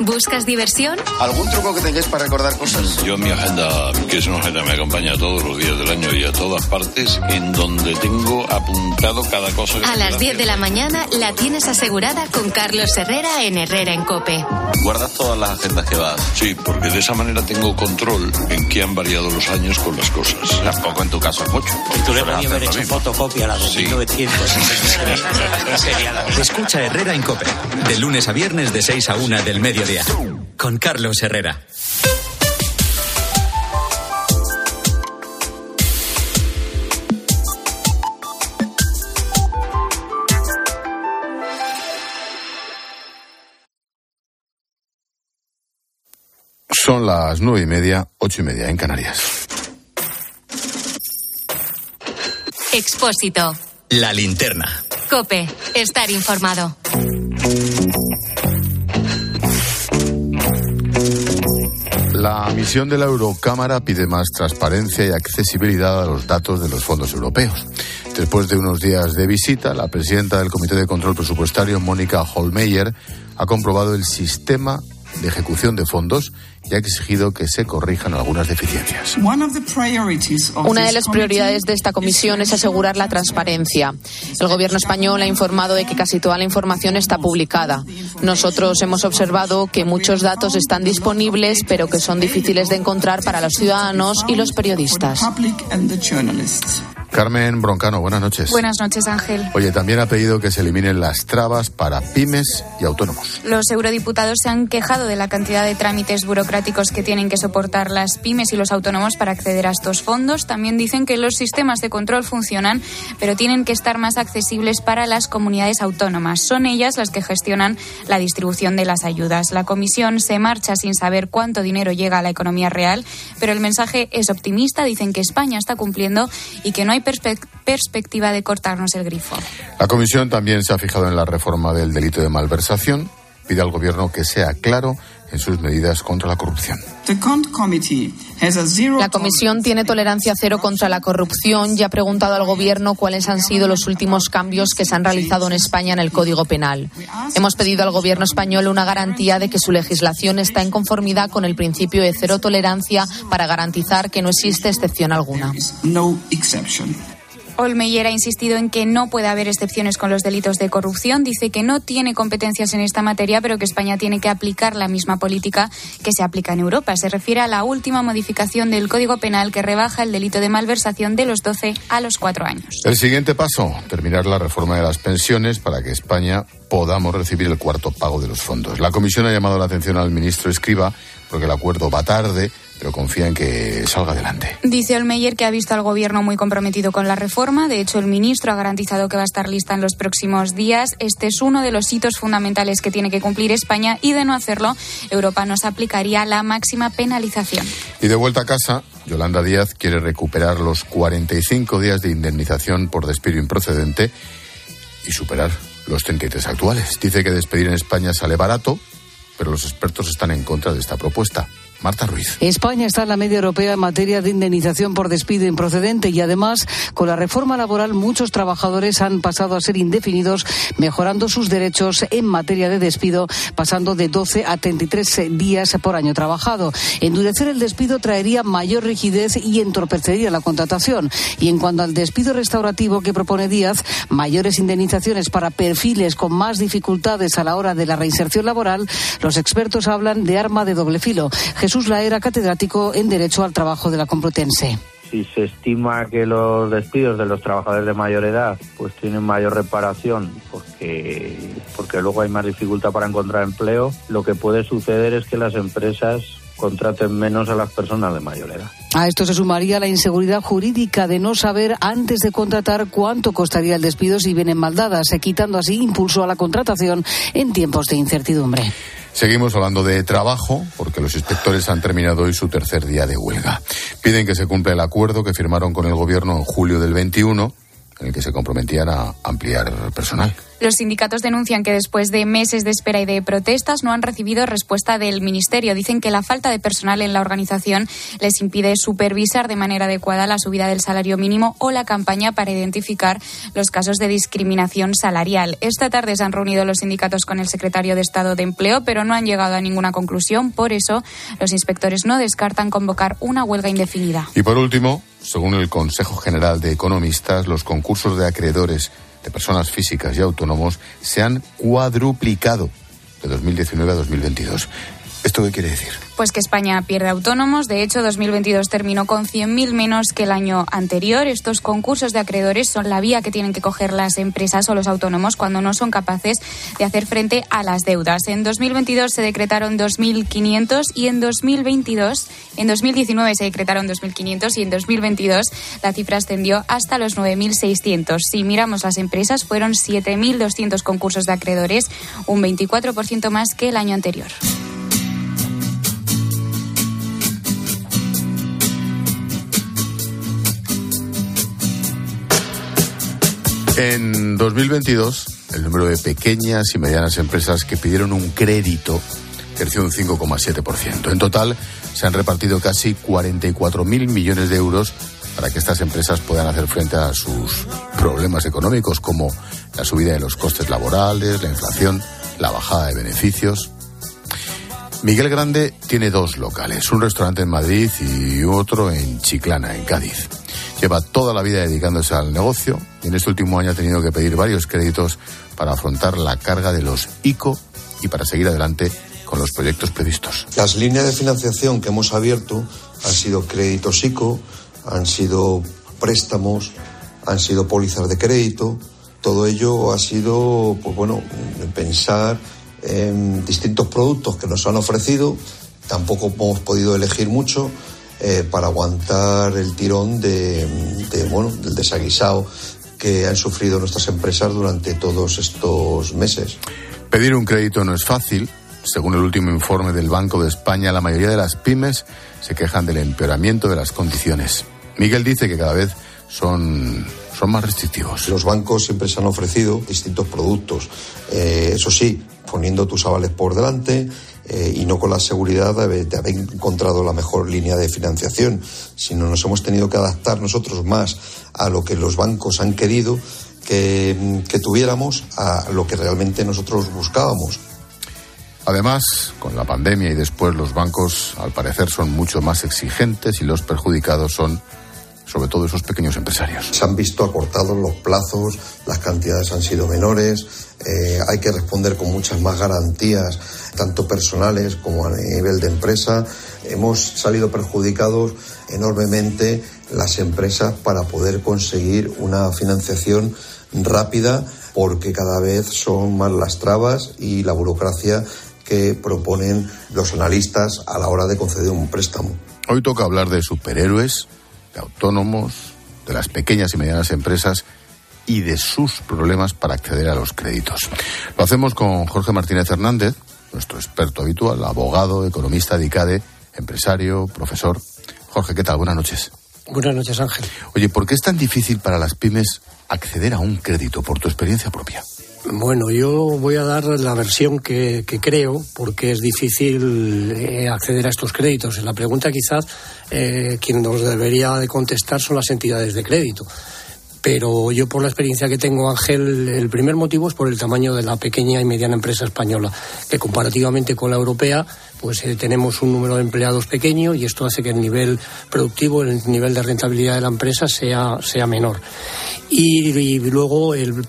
¿Buscas diversión? ¿Algún truco que tengáis para recordar cosas? Yo mi agenda, que es una agenda que me acompaña todos los días del año y a todas partes, en donde tengo apuntado cada cosa. Que a las 10 de la mañana la tienes asegurada con Carlos Herrera en Herrera en Cope. ¿Guardas todas las agendas que vas? Sí, porque de esa manera tengo control en qué han variado los años con las cosas. Tampoco en tu caso es mucho. Y tú le podías haber hecho fotocopia a la de Sí. 1900. [LAUGHS] [LAUGHS] Sería la- Escucha Herrera en Cope, de lunes a viernes de 6 a 1 del mediodía, con Carlos Herrera. Son las nueve y media, ocho y media en Canarias. Expósito. La linterna. Cope. Estar informado. La misión de la Eurocámara pide más transparencia y accesibilidad a los datos de los fondos europeos. Después de unos días de visita, la presidenta del Comité de Control Presupuestario, Mónica Holmeyer, ha comprobado el sistema de ejecución de fondos y ha exigido que se corrijan algunas deficiencias. Una de las prioridades de esta comisión es asegurar la transparencia. El Gobierno español ha informado de que casi toda la información está publicada. Nosotros hemos observado que muchos datos están disponibles, pero que son difíciles de encontrar para los ciudadanos y los periodistas. Carmen Broncano, buenas noches. Buenas noches, Ángel. Oye, también ha pedido que se eliminen las trabas para pymes y autónomos. Los eurodiputados se han quejado de la cantidad de trámites burocráticos que tienen que soportar las pymes y los autónomos para acceder a estos fondos. También dicen que los sistemas de control funcionan, pero tienen que estar más accesibles para las comunidades autónomas. Son ellas las que gestionan la distribución de las ayudas. La comisión se marcha sin saber cuánto dinero llega a la economía real, pero el mensaje es optimista. Dicen que España está cumpliendo y que no hay perspe- perspectiva de cortarnos el grifo. La comisión también se ha fijado en la reforma del delito de malversación. Pide al gobierno que sea claro en sus medidas contra la corrupción. La Comisión tiene tolerancia cero contra la corrupción y ha preguntado al Gobierno cuáles han sido los últimos cambios que se han realizado en España en el Código Penal. Hemos pedido al Gobierno español una garantía de que su legislación está en conformidad con el principio de cero tolerancia para garantizar que no existe excepción alguna. Olmeyer ha insistido en que no puede haber excepciones con los delitos de corrupción. Dice que no tiene competencias en esta materia, pero que España tiene que aplicar la misma política que se aplica en Europa. Se refiere a la última modificación del Código Penal que rebaja el delito de malversación de los 12 a los 4 años. El siguiente paso, terminar la reforma de las pensiones para que España podamos recibir el cuarto pago de los fondos. La comisión ha llamado la atención al ministro Escriba porque el acuerdo va tarde, pero confía en que salga adelante. Dice Olmeyer que ha visto al gobierno muy comprometido con la reforma. De hecho, el ministro ha garantizado que va a estar lista en los próximos días. Este es uno de los hitos fundamentales que tiene que cumplir España y de no hacerlo, Europa nos aplicaría la máxima penalización. Y de vuelta a casa, Yolanda Díaz quiere recuperar los 45 días de indemnización por despido improcedente y superar los 33 actuales. Dice que despedir en España sale barato, pero los expertos están en contra de esta propuesta. Marta Ruiz. España está en la media europea en materia de indemnización por despido improcedente y además con la reforma laboral muchos trabajadores han pasado a ser indefinidos mejorando sus derechos en materia de despido pasando de 12 a 33 días por año trabajado. Endurecer el despido traería mayor rigidez y entorpecería la contratación y en cuanto al despido restaurativo que propone Díaz, mayores indemnizaciones para perfiles con más dificultades a la hora de la reinserción laboral, los expertos hablan de arma de doble filo. Jesús Laera, catedrático en Derecho al Trabajo de la Complutense. Si se estima que los despidos de los trabajadores de mayor edad pues tienen mayor reparación porque, porque luego hay más dificultad para encontrar empleo, lo que puede suceder es que las empresas contraten menos a las personas de mayor edad. A esto se sumaría la inseguridad jurídica de no saber antes de contratar cuánto costaría el despido si vienen mal dadas, quitando así impulso a la contratación en tiempos de incertidumbre. Seguimos hablando de trabajo, porque los inspectores han terminado hoy su tercer día de huelga. Piden que se cumpla el acuerdo que firmaron con el gobierno en julio del 21, en el que se comprometían a ampliar personal. Los sindicatos denuncian que después de meses de espera y de protestas no han recibido respuesta del Ministerio. Dicen que la falta de personal en la organización les impide supervisar de manera adecuada la subida del salario mínimo o la campaña para identificar los casos de discriminación salarial. Esta tarde se han reunido los sindicatos con el secretario de Estado de Empleo, pero no han llegado a ninguna conclusión. Por eso, los inspectores no descartan convocar una huelga indefinida. Y por último, según el Consejo General de Economistas, los concursos de acreedores de personas físicas y autónomos se han cuadruplicado de 2019 a 2022. ¿Esto qué quiere decir? Pues que España pierde autónomos. De hecho, 2022 terminó con 100.000 menos que el año anterior. Estos concursos de acreedores son la vía que tienen que coger las empresas o los autónomos cuando no son capaces de hacer frente a las deudas. En 2022 se decretaron 2.500 y en 2022, en 2019 se decretaron 2.500 y en 2022 la cifra ascendió hasta los 9.600. Si miramos las empresas, fueron 7.200 concursos de acreedores, un 24% más que el año anterior. En 2022, el número de pequeñas y medianas empresas que pidieron un crédito creció un 5,7%. En total, se han repartido casi 44.000 millones de euros para que estas empresas puedan hacer frente a sus problemas económicos, como la subida de los costes laborales, la inflación, la bajada de beneficios. Miguel Grande tiene dos locales, un restaurante en Madrid y otro en Chiclana, en Cádiz. Lleva toda la vida dedicándose al negocio y en este último año ha tenido que pedir varios créditos para afrontar la carga de los ICO y para seguir adelante con los proyectos previstos. Las líneas de financiación que hemos abierto han sido créditos ICO, han sido préstamos, han sido pólizas de crédito. Todo ello ha sido, pues bueno, pensar en distintos productos que nos han ofrecido. Tampoco hemos podido elegir mucho eh, para aguantar el tirón de, de, bueno, del desaguisado que han sufrido nuestras empresas durante todos estos meses. Pedir un crédito no es fácil. Según el último informe del Banco de España, la mayoría de las pymes se quejan del empeoramiento de las condiciones. Miguel dice que cada vez son, son más restrictivos. Los bancos siempre se han ofrecido distintos productos. Eh, eso sí, poniendo tus avales por delante, eh, y no con la seguridad de, de, haber encontrado la mejor línea de financiación, sino nos hemos tenido que adaptar nosotros más a lo que los bancos han querido que, que tuviéramos, a lo que realmente nosotros buscábamos. Además, con la pandemia y después los bancos, al parecer, son mucho más exigentes y los perjudicados son sobre todo esos pequeños empresarios. Se han visto acortados los plazos, las cantidades han sido menores, eh, hay que responder con muchas más garantías, tanto personales como a nivel de empresa. Hemos salido perjudicados enormemente las empresas para poder conseguir una financiación rápida porque cada vez son más las trabas y la burocracia que proponen los analistas a la hora de conceder un préstamo. Hoy toca hablar de superhéroes, de autónomos, de las pequeñas y medianas empresas y de sus problemas para acceder a los créditos. Lo hacemos con Jorge Martínez Hernández, nuestro experto habitual, abogado, economista de ICADE, empresario, profesor. Jorge, ¿qué tal? Buenas noches. Buenas noches, Ángel. Oye, ¿por qué es tan difícil para las pymes acceder a un crédito por tu experiencia propia? Bueno, yo voy a dar la versión que, que creo, porque es difícil eh, acceder a estos créditos. La pregunta quizás eh, quien nos debería de contestar son las entidades de crédito. Pero yo por la experiencia que tengo, Ángel, el primer motivo es por el tamaño de la pequeña y mediana empresa española, que comparativamente con la europea, pues eh, tenemos un número de empleados pequeño y esto hace que el nivel productivo, el nivel de rentabilidad de la empresa sea, sea menor. Y, y luego el,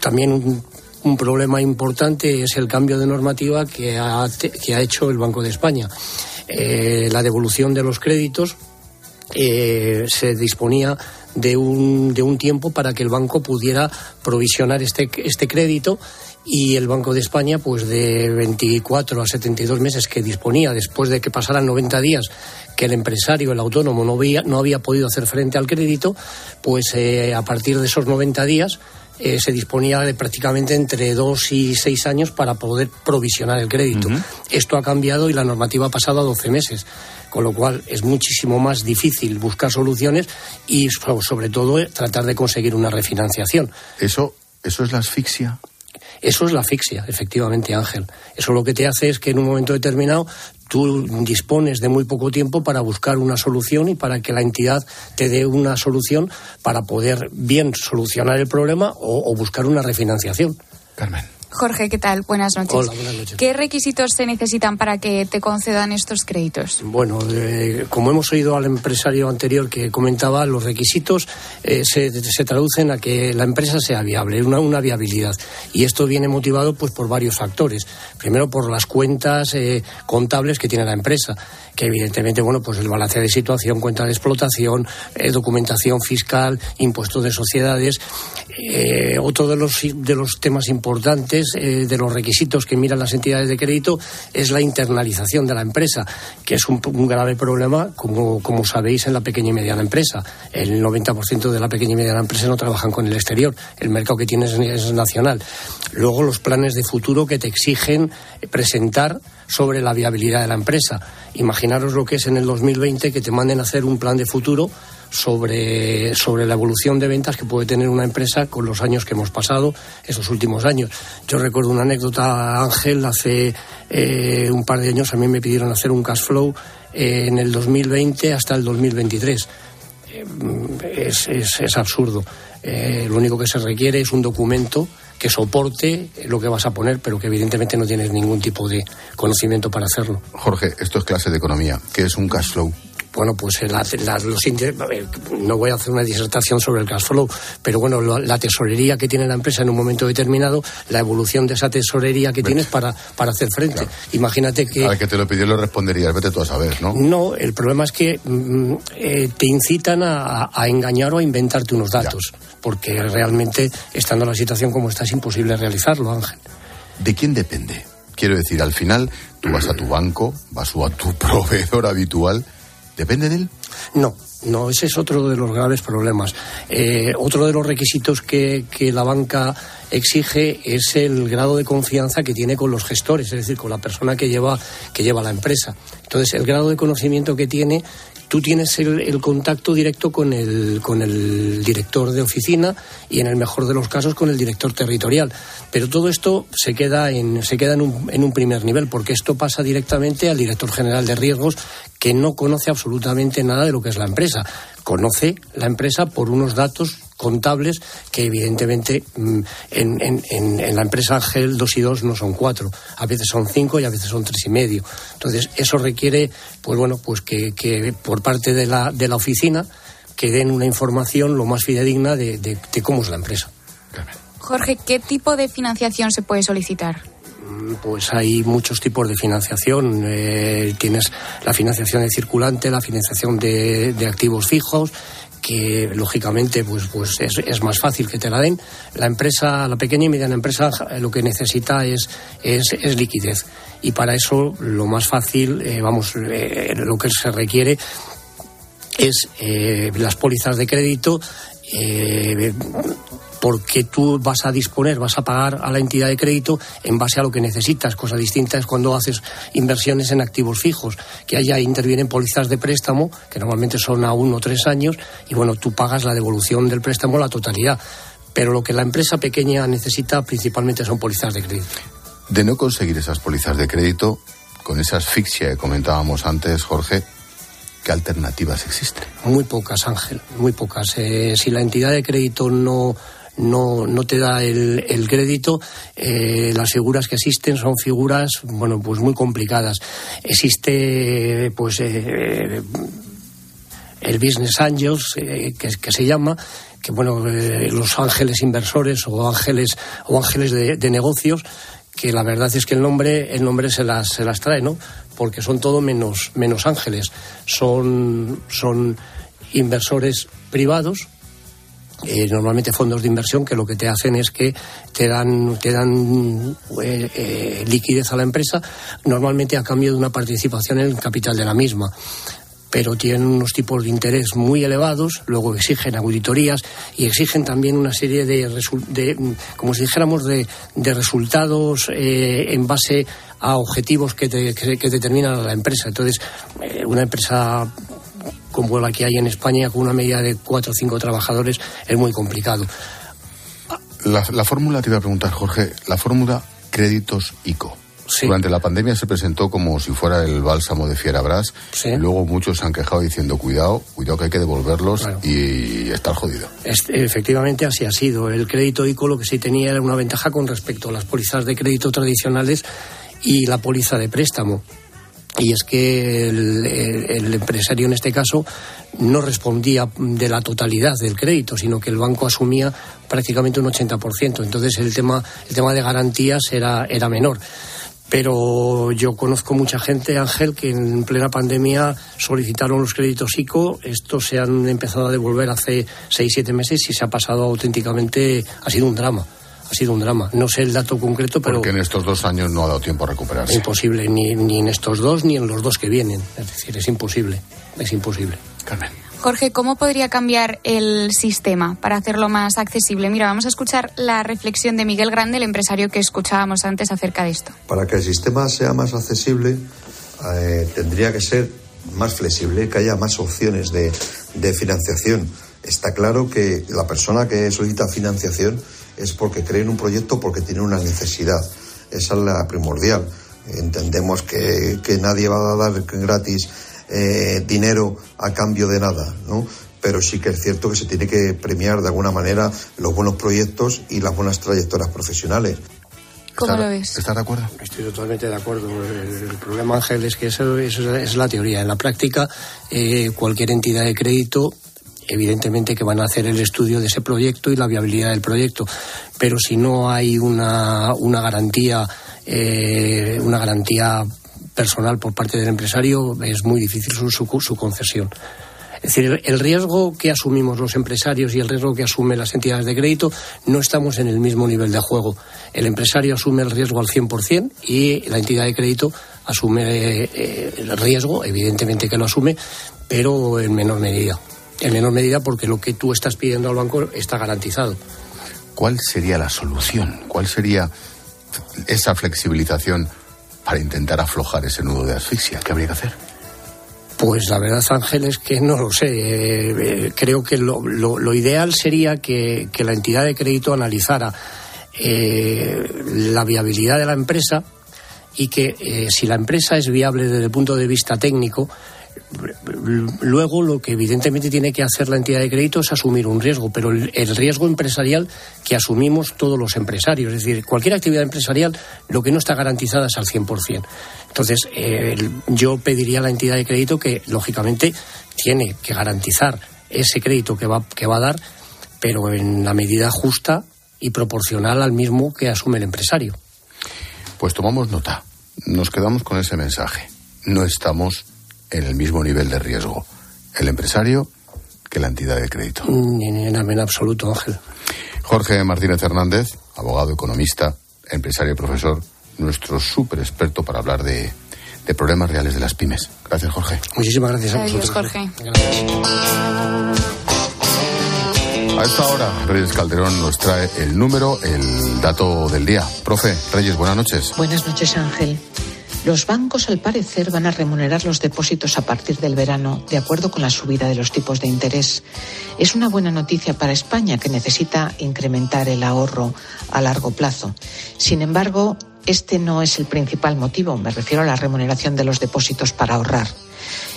también un, un problema importante es el cambio de normativa que ha, que ha hecho el Banco de España. Eh, la devolución de los créditos eh, se disponía de un, de un tiempo para que el banco pudiera provisionar este, este crédito y el Banco de España, pues de 24 a 72 meses que disponía después de que pasaran 90 días que el empresario, el autónomo, no había, no había podido hacer frente al crédito, pues eh, a partir de esos 90 días eh, se disponía de prácticamente entre dos y seis años para poder provisionar el crédito. Uh -huh. Esto ha cambiado y la normativa ha pasado a 12 meses, con lo cual es muchísimo más difícil buscar soluciones y sobre todo tratar de conseguir una refinanciación. Eso, eso es la asfixia Eso es la asfixia, efectivamente, Ángel. Eso lo que te hace es que en un momento determinado tú dispones de muy poco tiempo para buscar una solución y para que la entidad te dé una solución para poder bien solucionar el problema o, buscar una refinanciación. Carmen. Jorge, ¿qué tal? Buenas noches. Hola, buenas noches. ¿Qué requisitos se necesitan para que te concedan estos créditos? Bueno, eh, como hemos oído al empresario anterior que comentaba, los requisitos eh, se, se, traducen a que la empresa sea viable, una, una, viabilidad. Y esto viene motivado pues por varios factores. Primero, por las cuentas eh, contables que tiene la empresa que evidentemente, bueno, pues el balance de situación, cuenta de explotación, eh, documentación fiscal, impuestos de sociedades. Eh, otro de los, de los temas importantes, eh, de los requisitos que miran las entidades de crédito, es la internalización de la empresa, que es un, un grave problema, como, como sabéis, en la pequeña y mediana empresa. El 90% de la pequeña y mediana empresa no trabajan con el exterior. El mercado que tienes es, nacional. Luego, los planes de futuro que te exigen presentar sobre la viabilidad de la empresa. Imaginaros lo que es en el 2020 que te manden a hacer un plan de futuro sobre, sobre la evolución de ventas que puede tener una empresa con los años que hemos pasado, esos últimos años. Yo recuerdo una anécdota, Ángel, hace eh, un par de años a mí me pidieron hacer un cash flow eh, en el 2020 hasta el 2023. Eh, es, es, es, absurdo. lo único que se requiere es un documento que soporte lo que vas a poner, pero que evidentemente no tienes ningún tipo de conocimiento para hacerlo. Jorge, esto es clase de economía. ¿Qué es un cash flow? Bueno, pues la, la, los no voy a hacer una disertación sobre el cash flow, pero bueno, la, la, tesorería que tiene la empresa en un momento determinado, la evolución de esa tesorería que tienes para, para hacer frente. Claro. Imagínate que... Al que te lo pidió lo responderías, vete tú a saber, ¿no? No, el problema es que mm, eh, te incitan a, a, engañar o a inventarte unos datos, ya. porque realmente, estando en la situación como está, es imposible realizarlo, Ángel. ¿De quién depende? Quiero decir, al final, tú vas a tu banco, vas a tu [LAUGHS] proveedor habitual ¿Depende de él? No, no, ese es otro de los graves problemas. Eh, otro de los requisitos que, que, la banca exige es el grado de confianza que tiene con los gestores, es decir, con la persona que lleva, que lleva la empresa. Entonces, el grado de conocimiento que tiene, tú tienes el, el contacto directo con el, con el director de oficina y, en el mejor de los casos, con el director territorial. Pero todo esto se queda en, se queda en un, en un primer nivel, porque esto pasa directamente al director general de riesgos, que no conoce absolutamente nada de lo que es la empresa. Conoce la empresa por unos datos contables que evidentemente en, en, en, en, la empresa Ángel 2 y 2 no son 4, a veces son 5 y a veces son tres y medio. Entonces eso requiere, pues bueno, pues que, que por parte de la, de la oficina que den una información lo más fidedigna de, de, de cómo es la empresa. Jorge, ¿qué tipo de financiación se puede solicitar? pues hay muchos tipos de financiación. Eh, tienes la financiación de circulante, la financiación de, de activos fijos, que lógicamente pues, pues es, más fácil que te la den. La empresa, la pequeña y mediana empresa, lo que necesita es, es, es liquidez. Y para eso lo más fácil, eh, vamos, eh, lo que se requiere es eh, las pólizas de crédito porque tú vas a disponer, vas a pagar a la entidad de crédito en base a lo que necesitas. Cosa distinta es cuando haces inversiones en activos fijos, que allá intervienen pólizas de préstamo, que normalmente son a uno o tres años, y bueno, tú pagas la devolución del préstamo la totalidad. Pero lo que la empresa pequeña necesita principalmente son pólizas de crédito. De no conseguir esas pólizas de crédito, con esa asfixia que comentábamos antes, Jorge, ¿qué alternativas existen? Muy pocas, Ángel, muy pocas. Eh, si la entidad de crédito no, no, no te da el, el crédito, eh, las figuras que existen son figuras, bueno, pues muy complicadas. Existe, pues, eh, el Business Angels, eh, que, se llama, que bueno, eh, los ángeles inversores o ángeles, o ángeles de, de, negocios, que la verdad es que el nombre, el nombre se las, se las trae, ¿no? Porque son todo menos, menos ángeles. Son, son inversores privados, eh, normalmente fondos de inversión que lo que te hacen es que te dan, te dan eh, eh, liquidez a la empresa, normalmente a cambio de una participación en el capital de la misma pero tienen unos tipos de interés muy elevados, luego exigen auditorías y exigen también una serie de, de como si dijéramos, de, de resultados en base a objetivos que, te, que, que, determinan a la empresa. Entonces, una empresa como la que hay en España, con una media de cuatro o cinco trabajadores, es muy complicado. La, la fórmula, te iba a preguntar, Jorge, la fórmula créditos ICO. Durante la pandemia se presentó como si fuera el bálsamo de Fierabras. Sí. Y luego muchos se han quejado diciendo, cuidado, cuidado que hay que devolverlos y estar jodido. Es- efectivamente, así ha sido. El crédito ICO lo que sí tenía era una ventaja con respecto a las pólizas de crédito tradicionales y la póliza de préstamo. Y es que el, empresario en este caso no respondía de la totalidad del crédito, sino que el banco asumía prácticamente un 80%. Entonces el tema, el tema de garantías era, era menor. Pero yo conozco mucha gente, Ángel, que en plena pandemia solicitaron los créditos ICO. Estos se han empezado a devolver hace seis, siete meses y se ha pasado auténticamente. Ha sido un drama. Ha sido un drama. No sé el dato concreto, pero Porque en estos dos años no ha dado tiempo a recuperarse. imposible, ni, ni en estos dos ni en los dos que vienen. Es decir, es imposible. Es imposible. Carmen. Jorge, ¿cómo podría cambiar el sistema para hacerlo más accesible? Mira, vamos a escuchar la reflexión de Miguel Grande, el empresario que escuchábamos antes acerca de esto. Para que el sistema sea más accesible, eh, tendría que ser más flexible, que haya más opciones de, de financiación. Está claro que la persona que solicita financiación es porque cree en un proyecto, porque tiene una necesidad. Esa es la primordial. Entendemos que, que nadie va a dar gratis eh, dinero a cambio de nada, ¿no? Pero sí que es cierto que se tiene que premiar de alguna manera los buenos proyectos y las buenas trayectorias profesionales. ¿Cómo lo ves? ¿Estás de acuerdo? Estoy totalmente de acuerdo. El, el problema, Ángel, es que eso, eso es la teoría. En la práctica, eh, cualquier entidad de crédito evidentemente que van a hacer el estudio de ese proyecto y la viabilidad del proyecto. Pero si no hay una, una garantía, eh, una garantía personal por parte del empresario, es muy difícil su, su, su concesión. Es decir, el, riesgo que asumimos los empresarios y el riesgo que asumen las entidades de crédito no estamos en el mismo nivel de juego. El empresario asume el riesgo al 100% y la entidad de crédito asume eh, el riesgo, evidentemente que lo asume, pero en menor medida. En menor medida porque lo que tú estás pidiendo al banco está garantizado. ¿Cuál sería la solución? ¿Cuál sería esa flexibilización para intentar aflojar ese nudo de asfixia? ¿Qué habría que hacer? Pues la verdad, Ángel, es que no lo sé. Eh, eh, creo que lo, lo, lo ideal sería que, que, la entidad de crédito analizara eh, la viabilidad de la empresa y que eh, si la empresa es viable desde el punto de vista técnico, luego lo que evidentemente tiene que hacer la entidad de crédito es asumir un riesgo, pero el, riesgo empresarial que asumimos todos los empresarios. Es decir, cualquier actividad empresarial lo que no está garantizada es al 100%. Entonces, eh, yo pediría a la entidad de crédito que, lógicamente, tiene que garantizar ese crédito que va, que va a dar, pero en la medida justa y proporcional al mismo que asume el empresario. Pues tomamos nota. Nos quedamos con ese mensaje. No estamos en el mismo nivel de riesgo el empresario que la entidad de crédito. Ni en, en absoluto, Ángel. Jorge Martínez Hernández, abogado, economista, empresario y profesor, nuestro súper experto para hablar de, de, problemas reales de las pymes. Gracias, Jorge. Muchísimas gracias a Adiós, vosotros. Jorge. A esta hora, Reyes Calderón nos trae el número, el dato del día. Profe, Reyes, buenas noches. Buenas noches, Ángel. Los bancos, al parecer, van a remunerar los depósitos a partir del verano, de acuerdo con la subida de los tipos de interés. Es una buena noticia para España, que necesita incrementar el ahorro a largo plazo. Sin embargo, este no es el principal motivo. Me refiero a la remuneración de los depósitos para ahorrar.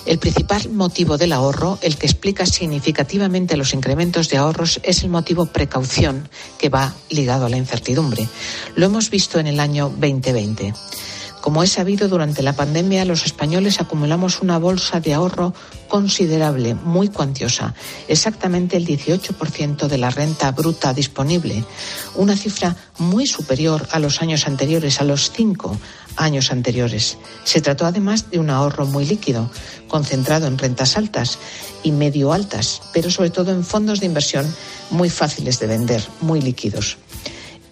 El principal motivo del ahorro, el que explica significativamente los incrementos de ahorros, es el motivo precaución, que va ligado a la incertidumbre. Lo hemos visto en el año 2020. Como es sabido, durante la pandemia los españoles acumulamos una bolsa de ahorro considerable, muy cuantiosa, exactamente el 18% de la renta bruta disponible, una cifra muy superior a los años anteriores, a los cinco años anteriores. Se trató además de un ahorro muy líquido, concentrado en rentas altas y medio altas, pero sobre todo en fondos de inversión muy fáciles de vender, muy líquidos.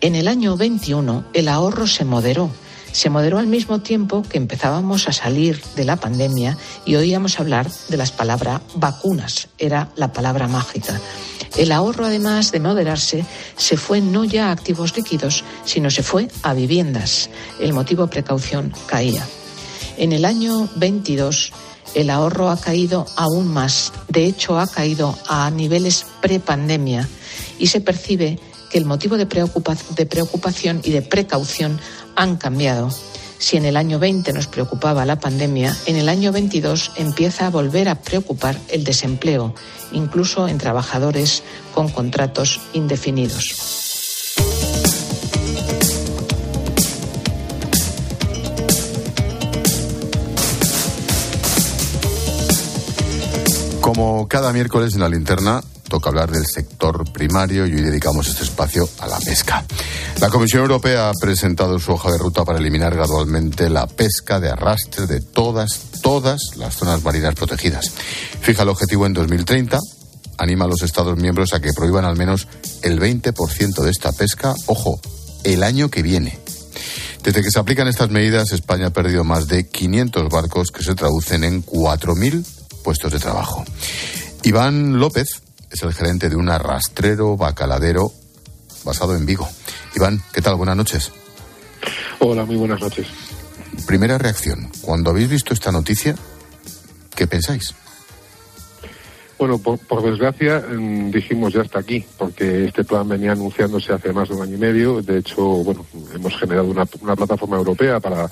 En el año 21 el ahorro se moderó se moderó al mismo tiempo que empezábamos a salir de la pandemia y oíamos hablar de las palabras vacunas, era la palabra mágica. El ahorro, además de moderarse, se fue no ya a activos líquidos, sino se fue a viviendas. El motivo precaución caía. En el año 22, el ahorro ha caído aún más. De hecho, ha caído a niveles prepandemia y se percibe que el motivo de, preocupación y de precaución han cambiado. Si en el año 20 nos preocupaba la pandemia, en el año 22 empieza a volver a preocupar el desempleo, incluso en trabajadores con contratos indefinidos. Como cada miércoles en la linterna, toca hablar del sector primario y hoy dedicamos este espacio a la pesca. La Comisión Europea ha presentado su hoja de ruta para eliminar gradualmente la pesca de arrastre de todas, todas las zonas marinas protegidas. Fija el objetivo en 2030, anima a los Estados miembros a que prohíban al menos el 20% de esta pesca, ojo, el año que viene. Desde que se aplican estas medidas, España ha perdido más de 500 barcos que se traducen en 4.000 puestos de trabajo. Iván López es el gerente de un arrastrero bacaladero basado en Vigo. Iván, ¿qué tal? Buenas noches. Hola, muy buenas noches. Primera reacción, cuando habéis visto esta noticia, ¿qué pensáis? Bueno, por, desgracia mm, dijimos ya está aquí, porque este plan venía anunciándose hace más de un año y medio. De hecho, bueno, hemos generado una, plataforma europea para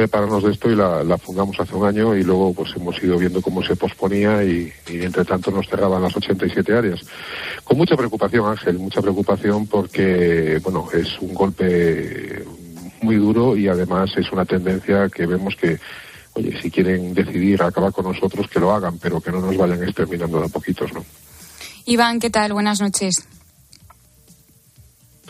prepararnos de esto y la, fundamos hace un año y luego pues hemos ido viendo cómo se posponía y, entre tanto nos cerraban las 87 áreas. Con mucha preocupación, Ángel, mucha preocupación porque, bueno, es un golpe muy duro y además es una tendencia que vemos que oye, si quieren decidir acabar con nosotros, que lo hagan, pero que no nos vayan exterminando de a poquitos, ¿no? Iván, ¿qué tal? Buenas noches.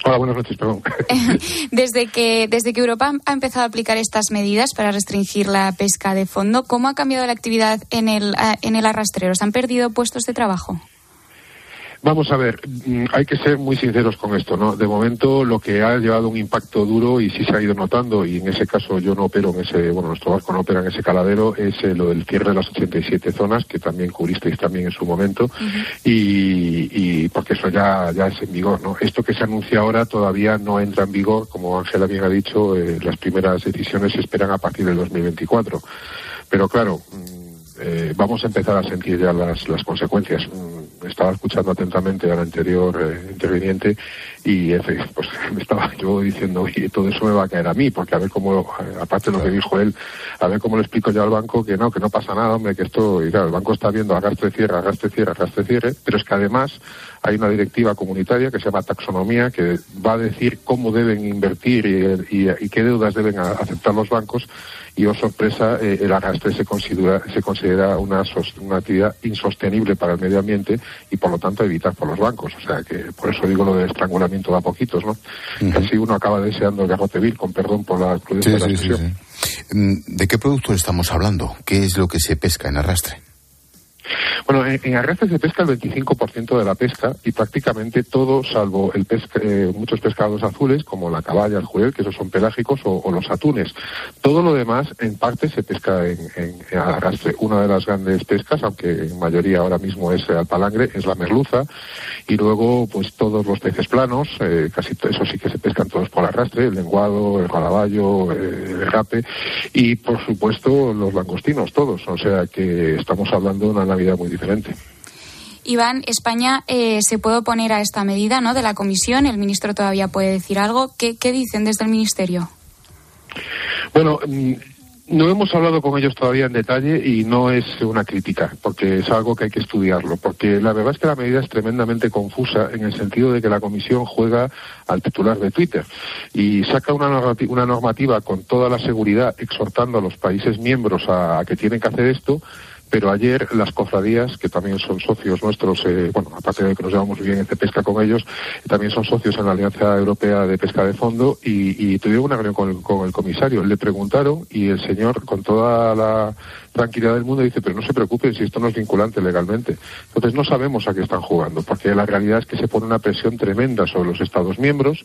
Hola, buenas noches, [LAUGHS] desde, que, desde que Europa ha empezado a aplicar estas medidas para restringir la pesca de fondo, ¿cómo ha cambiado la actividad en el, en el arrastrero? ¿Se han perdido puestos de trabajo? Vamos a ver, mm, hay que ser muy sinceros con esto, ¿no? De momento lo que ha llevado un impacto duro y sí se ha ido notando, y en ese caso yo no opero en ese, bueno, nuestro barco no opera en ese caladero, es eh, lo del cierre de las 87 zonas, que también cubristeis también en su momento, y, y, porque eso ya, ya es en vigor, ¿no? Esto que se anuncia ahora todavía no entra en vigor, como Ángela bien ha dicho, eh, las primeras decisiones se esperan a partir del 2024. Pero claro, mm, eh, vamos a empezar a sentir ya las, las consecuencias. Estaba escuchando atentamente al anterior eh, interviniente y [LAUGHS] pues, me estaba yo diciendo, oye, todo eso me va a caer a mí, porque a ver cómo, eh, aparte de lo que dijo él, a ver cómo le explico yo al banco que no, que no pasa nada, hombre, que esto, y claro, el banco está viendo arrastre cierre, arrastre cierre, arrastre cierre, pero es que además hay una directiva comunitaria que se llama taxonomía que va a decir cómo deben invertir y, qué deudas deben aceptar los bancos y, oh sorpresa, eh, el arrastre se considera, se considera una, una actividad insostenible para el medio ambiente y, por lo tanto, evitar por los bancos. O sea, que por eso digo lo de estrangulamiento de a poquitos, ¿no? Casi uno acaba deseando el garrote vil, con perdón por la prudencia de la expresión. Mm, ¿De qué producto estamos hablando? ¿Qué es lo que se pesca en arrastre? Bueno, en, en se pesca el 25% de la pesca y prácticamente todo, salvo eh, muchos pescados azules como la caballa, el juel, que esos son pelágicos, o, los atunes. Todo lo demás, en parte, se pesca en, en, arrastre. Una de las grandes pescas, aunque en mayoría ahora mismo es al palangre, es la merluza. Y luego, pues todos los peces planos, eh, casi eso sí que se pescan todos por arrastre, el lenguado, el calaballo, eh, el rape. Y, por supuesto, los langostinos, todos. O sea que estamos hablando de una Muy diferente. Iván, España eh, se puede oponer a esta medida ¿no? de la Comisión. El ministro todavía puede decir algo. ¿Qué, dicen desde el Ministerio? Bueno, mm, no hemos hablado con ellos todavía en detalle y no es una crítica, porque es algo que hay que estudiarlo, porque la verdad es que la medida es tremendamente confusa en el sentido de que la Comisión juega al titular de Twitter y saca una normativa, una normativa con toda la seguridad exhortando a los países miembros a que tienen que hacer esto, pero ayer las cofradías, que también son socios nuestros, eh, bueno, aparte de que nos llevamos bien de pesca con ellos, también son socios en la Alianza Europea de Pesca de Fondo y, tuvieron una reunión con con el comisario. Le preguntaron y el señor, con toda la tranquilidad del mundo dice, pero no se preocupen si esto no es vinculante legalmente. Entonces no sabemos a qué están jugando, porque la realidad es que se pone una presión tremenda sobre los Estados miembros,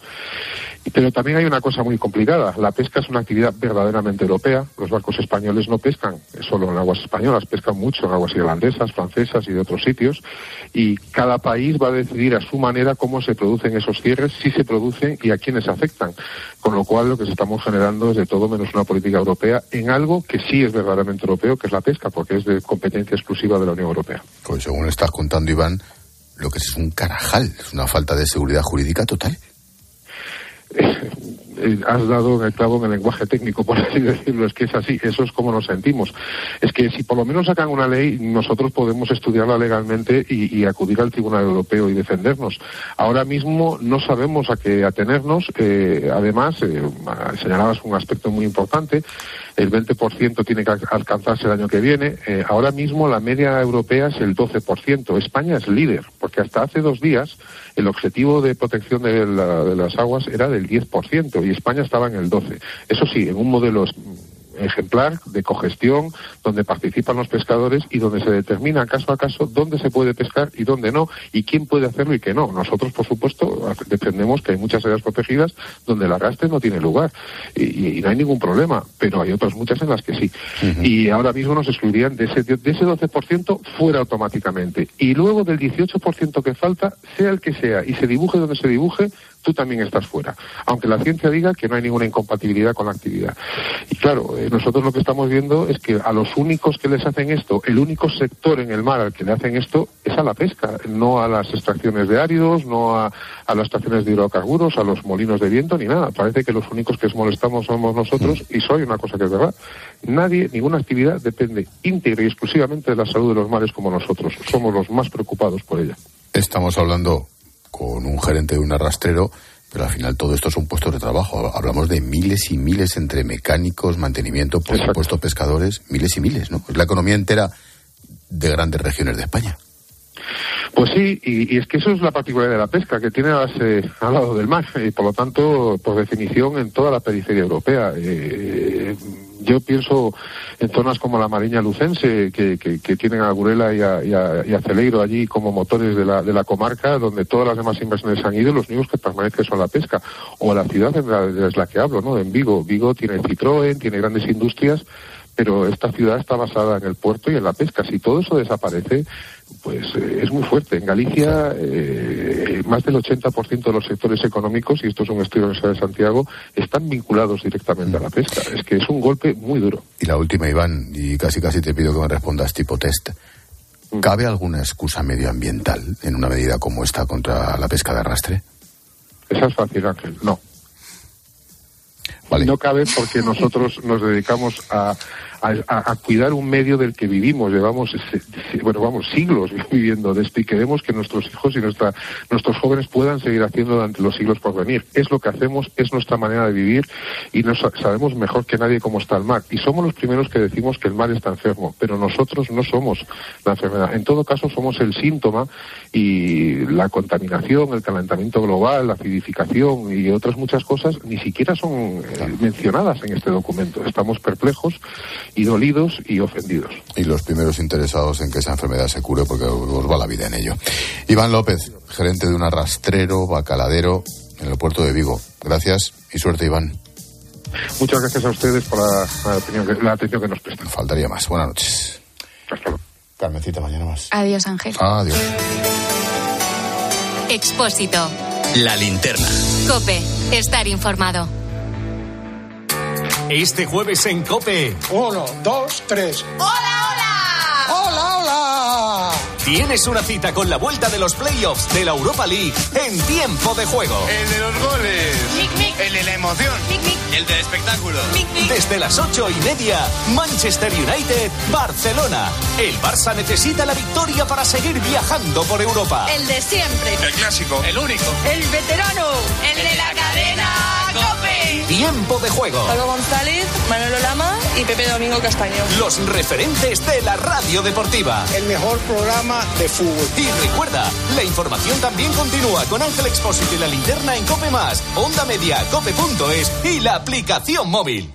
pero también hay una cosa muy complicada. La pesca es una actividad verdaderamente europea. Los barcos españoles no pescan solo en aguas españolas, pescan mucho en aguas irlandesas, francesas y de otros sitios, y cada país va a decidir a su manera cómo se producen esos cierres, si se producen y a quiénes afectan. Con lo cual lo que estamos generando es de todo menos una política europea en algo que sí es verdaderamente europeo, que es la pesca, porque es de competencia exclusiva de la Unión Europea. Pues según estás contando, Iván, lo que es un carajal, es una falta de seguridad jurídica total. [LAUGHS] Eh, has dado en el clavo en el lenguaje técnico, por [LAUGHS] así decirlo, es que es así, eso es como nos sentimos. Es que si por lo menos sacan una ley, nosotros podemos estudiarla legalmente y, acudir al Tribunal Europeo y defendernos. Ahora mismo no sabemos a qué atenernos, eh, además, eh, señalabas un aspecto muy importante, el 20% tiene que alcanzarse el año que viene. Ahora mismo la media europea es el 12%. España es líder, porque hasta hace dos días el objetivo de protección de las aguas era del 10% y España estaba en el 12%. Eso sí, en un modelo ejemplar de cogestión donde participan los pescadores y donde se determina caso a caso dónde se puede pescar y dónde no y quién puede hacerlo y qué no. Nosotros, por supuesto, defendemos que hay muchas áreas protegidas donde el arrastre no tiene lugar y, no hay ningún problema, pero hay otras muchas en las que sí. Y ahora mismo nos excluirían de ese, de ese 12% fuera automáticamente. Y luego del 18% que falta, sea el que sea, y se dibuje donde se dibuje, tú también estás fuera, aunque la ciencia diga que no hay ninguna incompatibilidad con la actividad. Y claro, eh, nosotros lo que estamos viendo es que a los únicos que les hacen esto, el único sector en el mar al que le hacen esto es a la pesca, no a las extracciones de áridos, no a, las estaciones de hidrocarburos, a los molinos de viento, ni nada. Parece que los únicos que molestamos somos nosotros y soy una cosa que es verdad. Nadie, ninguna actividad depende íntegra y exclusivamente de la salud de los mares como nosotros. Somos los más preocupados por ella. Estamos hablando con un gerente de un arrastrero, pero al final todo esto son puestos de trabajo. Hablamos de miles y miles entre mecánicos, mantenimiento, por supuesto pescadores, miles y miles, ¿no? Es la economía entera de grandes regiones de España. Pues sí, y, es que eso es la particularidad de la pesca, que tiene base al lado del mar, y por lo tanto, por definición, en toda la periferia europea. Eh, yo pienso en zonas como la Mariña Lucense, que, tienen a Gurela y a, Celeiro allí como motores de la, de la comarca, donde todas las demás inversiones han ido, los únicos que permanecen son la pesca. O la ciudad en es la que hablo, ¿no? En Vigo. Vigo tiene Citroën, tiene grandes industrias, pero esta ciudad está basada en el puerto y en la pesca. Si todo eso desaparece, pues eh, es muy fuerte. En Galicia, eh, más del 80% de los sectores económicos, y esto es un estudio de de Santiago, están vinculados directamente a la pesca. Es que es un golpe muy duro. Y la última, Iván, y casi casi te pido que me respondas tipo test. Mm. ¿Cabe alguna excusa medioambiental en una medida como esta contra la pesca de arrastre? Esa es fácil, Ángel. No. No cabe porque nosotros nos dedicamos a a, cuidar un medio del que vivimos. Llevamos, bueno, vamos, siglos [LAUGHS] viviendo de esto y queremos que nuestros hijos y nuestra, nuestros jóvenes puedan seguir haciendo durante los siglos por venir. Es lo que hacemos, es nuestra manera de vivir y nos, sabemos mejor que nadie cómo está el mar. Y somos los primeros que decimos que el mar está enfermo, pero nosotros no somos la enfermedad. En todo caso, somos el síntoma y la contaminación, el calentamiento global, la acidificación y otras muchas cosas ni siquiera son eh, mencionadas en este documento. Estamos perplejos y dolidos y ofendidos. Y los primeros interesados en que esa enfermedad se cure porque os va la vida en ello. Iván López, gerente de un arrastrero bacaladero en el puerto de Vigo. Gracias y suerte, Iván. Muchas gracias a ustedes por la, atención que nos prestan. Faltaría más. Buenas noches. Carmencita, mañana más. Adiós, Ángel. Adiós. Expósito. La linterna. Cope. Estar informado. Este jueves en Cope. Uno, dos, tres. ¡Hola, hola! Tienes una cita con la vuelta de los playoffs de la Europa League en tiempo de juego. El de los goles. El de la emoción. El del espectáculo. Desde las ocho y media, Manchester United, Barcelona. El Barça necesita la victoria para seguir viajando por Europa. El de siempre. El clásico. El único. El veterano. El de la cadena. Tiempo de juego. Pablo González, Manolo Lama y Pepe Domingo Castaño. Los referentes de la radio deportiva. El mejor programa de fútbol. Y recuerda, la información también continúa con Ángel Expósito y la linterna en Cope Más, Onda Media, Cope.es y la aplicación móvil.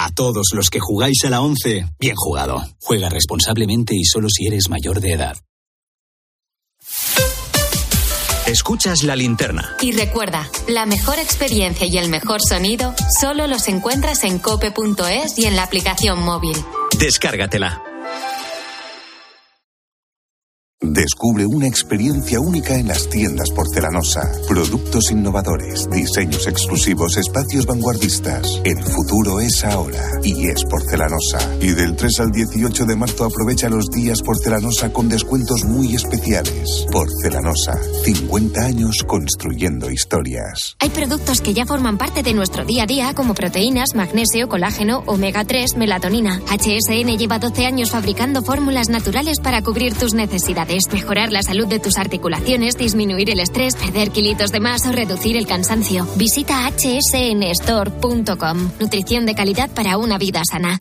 A todos los que jugáis a la 11, bien jugado. Juega responsablemente y solo si eres mayor de edad. Escuchas la linterna. Y recuerda, la mejor experiencia y el mejor sonido solo los encuentras en cope.es y en la aplicación móvil. Descárgatela. Descubre una experiencia única en las tiendas porcelanosa. Productos innovadores, diseños exclusivos, espacios vanguardistas. El futuro es ahora y es porcelanosa. Y del 3 al 18 de marzo aprovecha los días porcelanosa con descuentos muy especiales. Porcelanosa, 50 años construyendo historias. Hay productos que ya forman parte de nuestro día a día como proteínas, magnesio, colágeno, omega 3, melatonina. HSN lleva 12 años fabricando fórmulas naturales para cubrir tus necesidades mejorar la salud de tus articulaciones, disminuir el estrés, perder kilitos de más o reducir el cansancio. Visita hsnstore.com. Nutrición de calidad para una vida sana.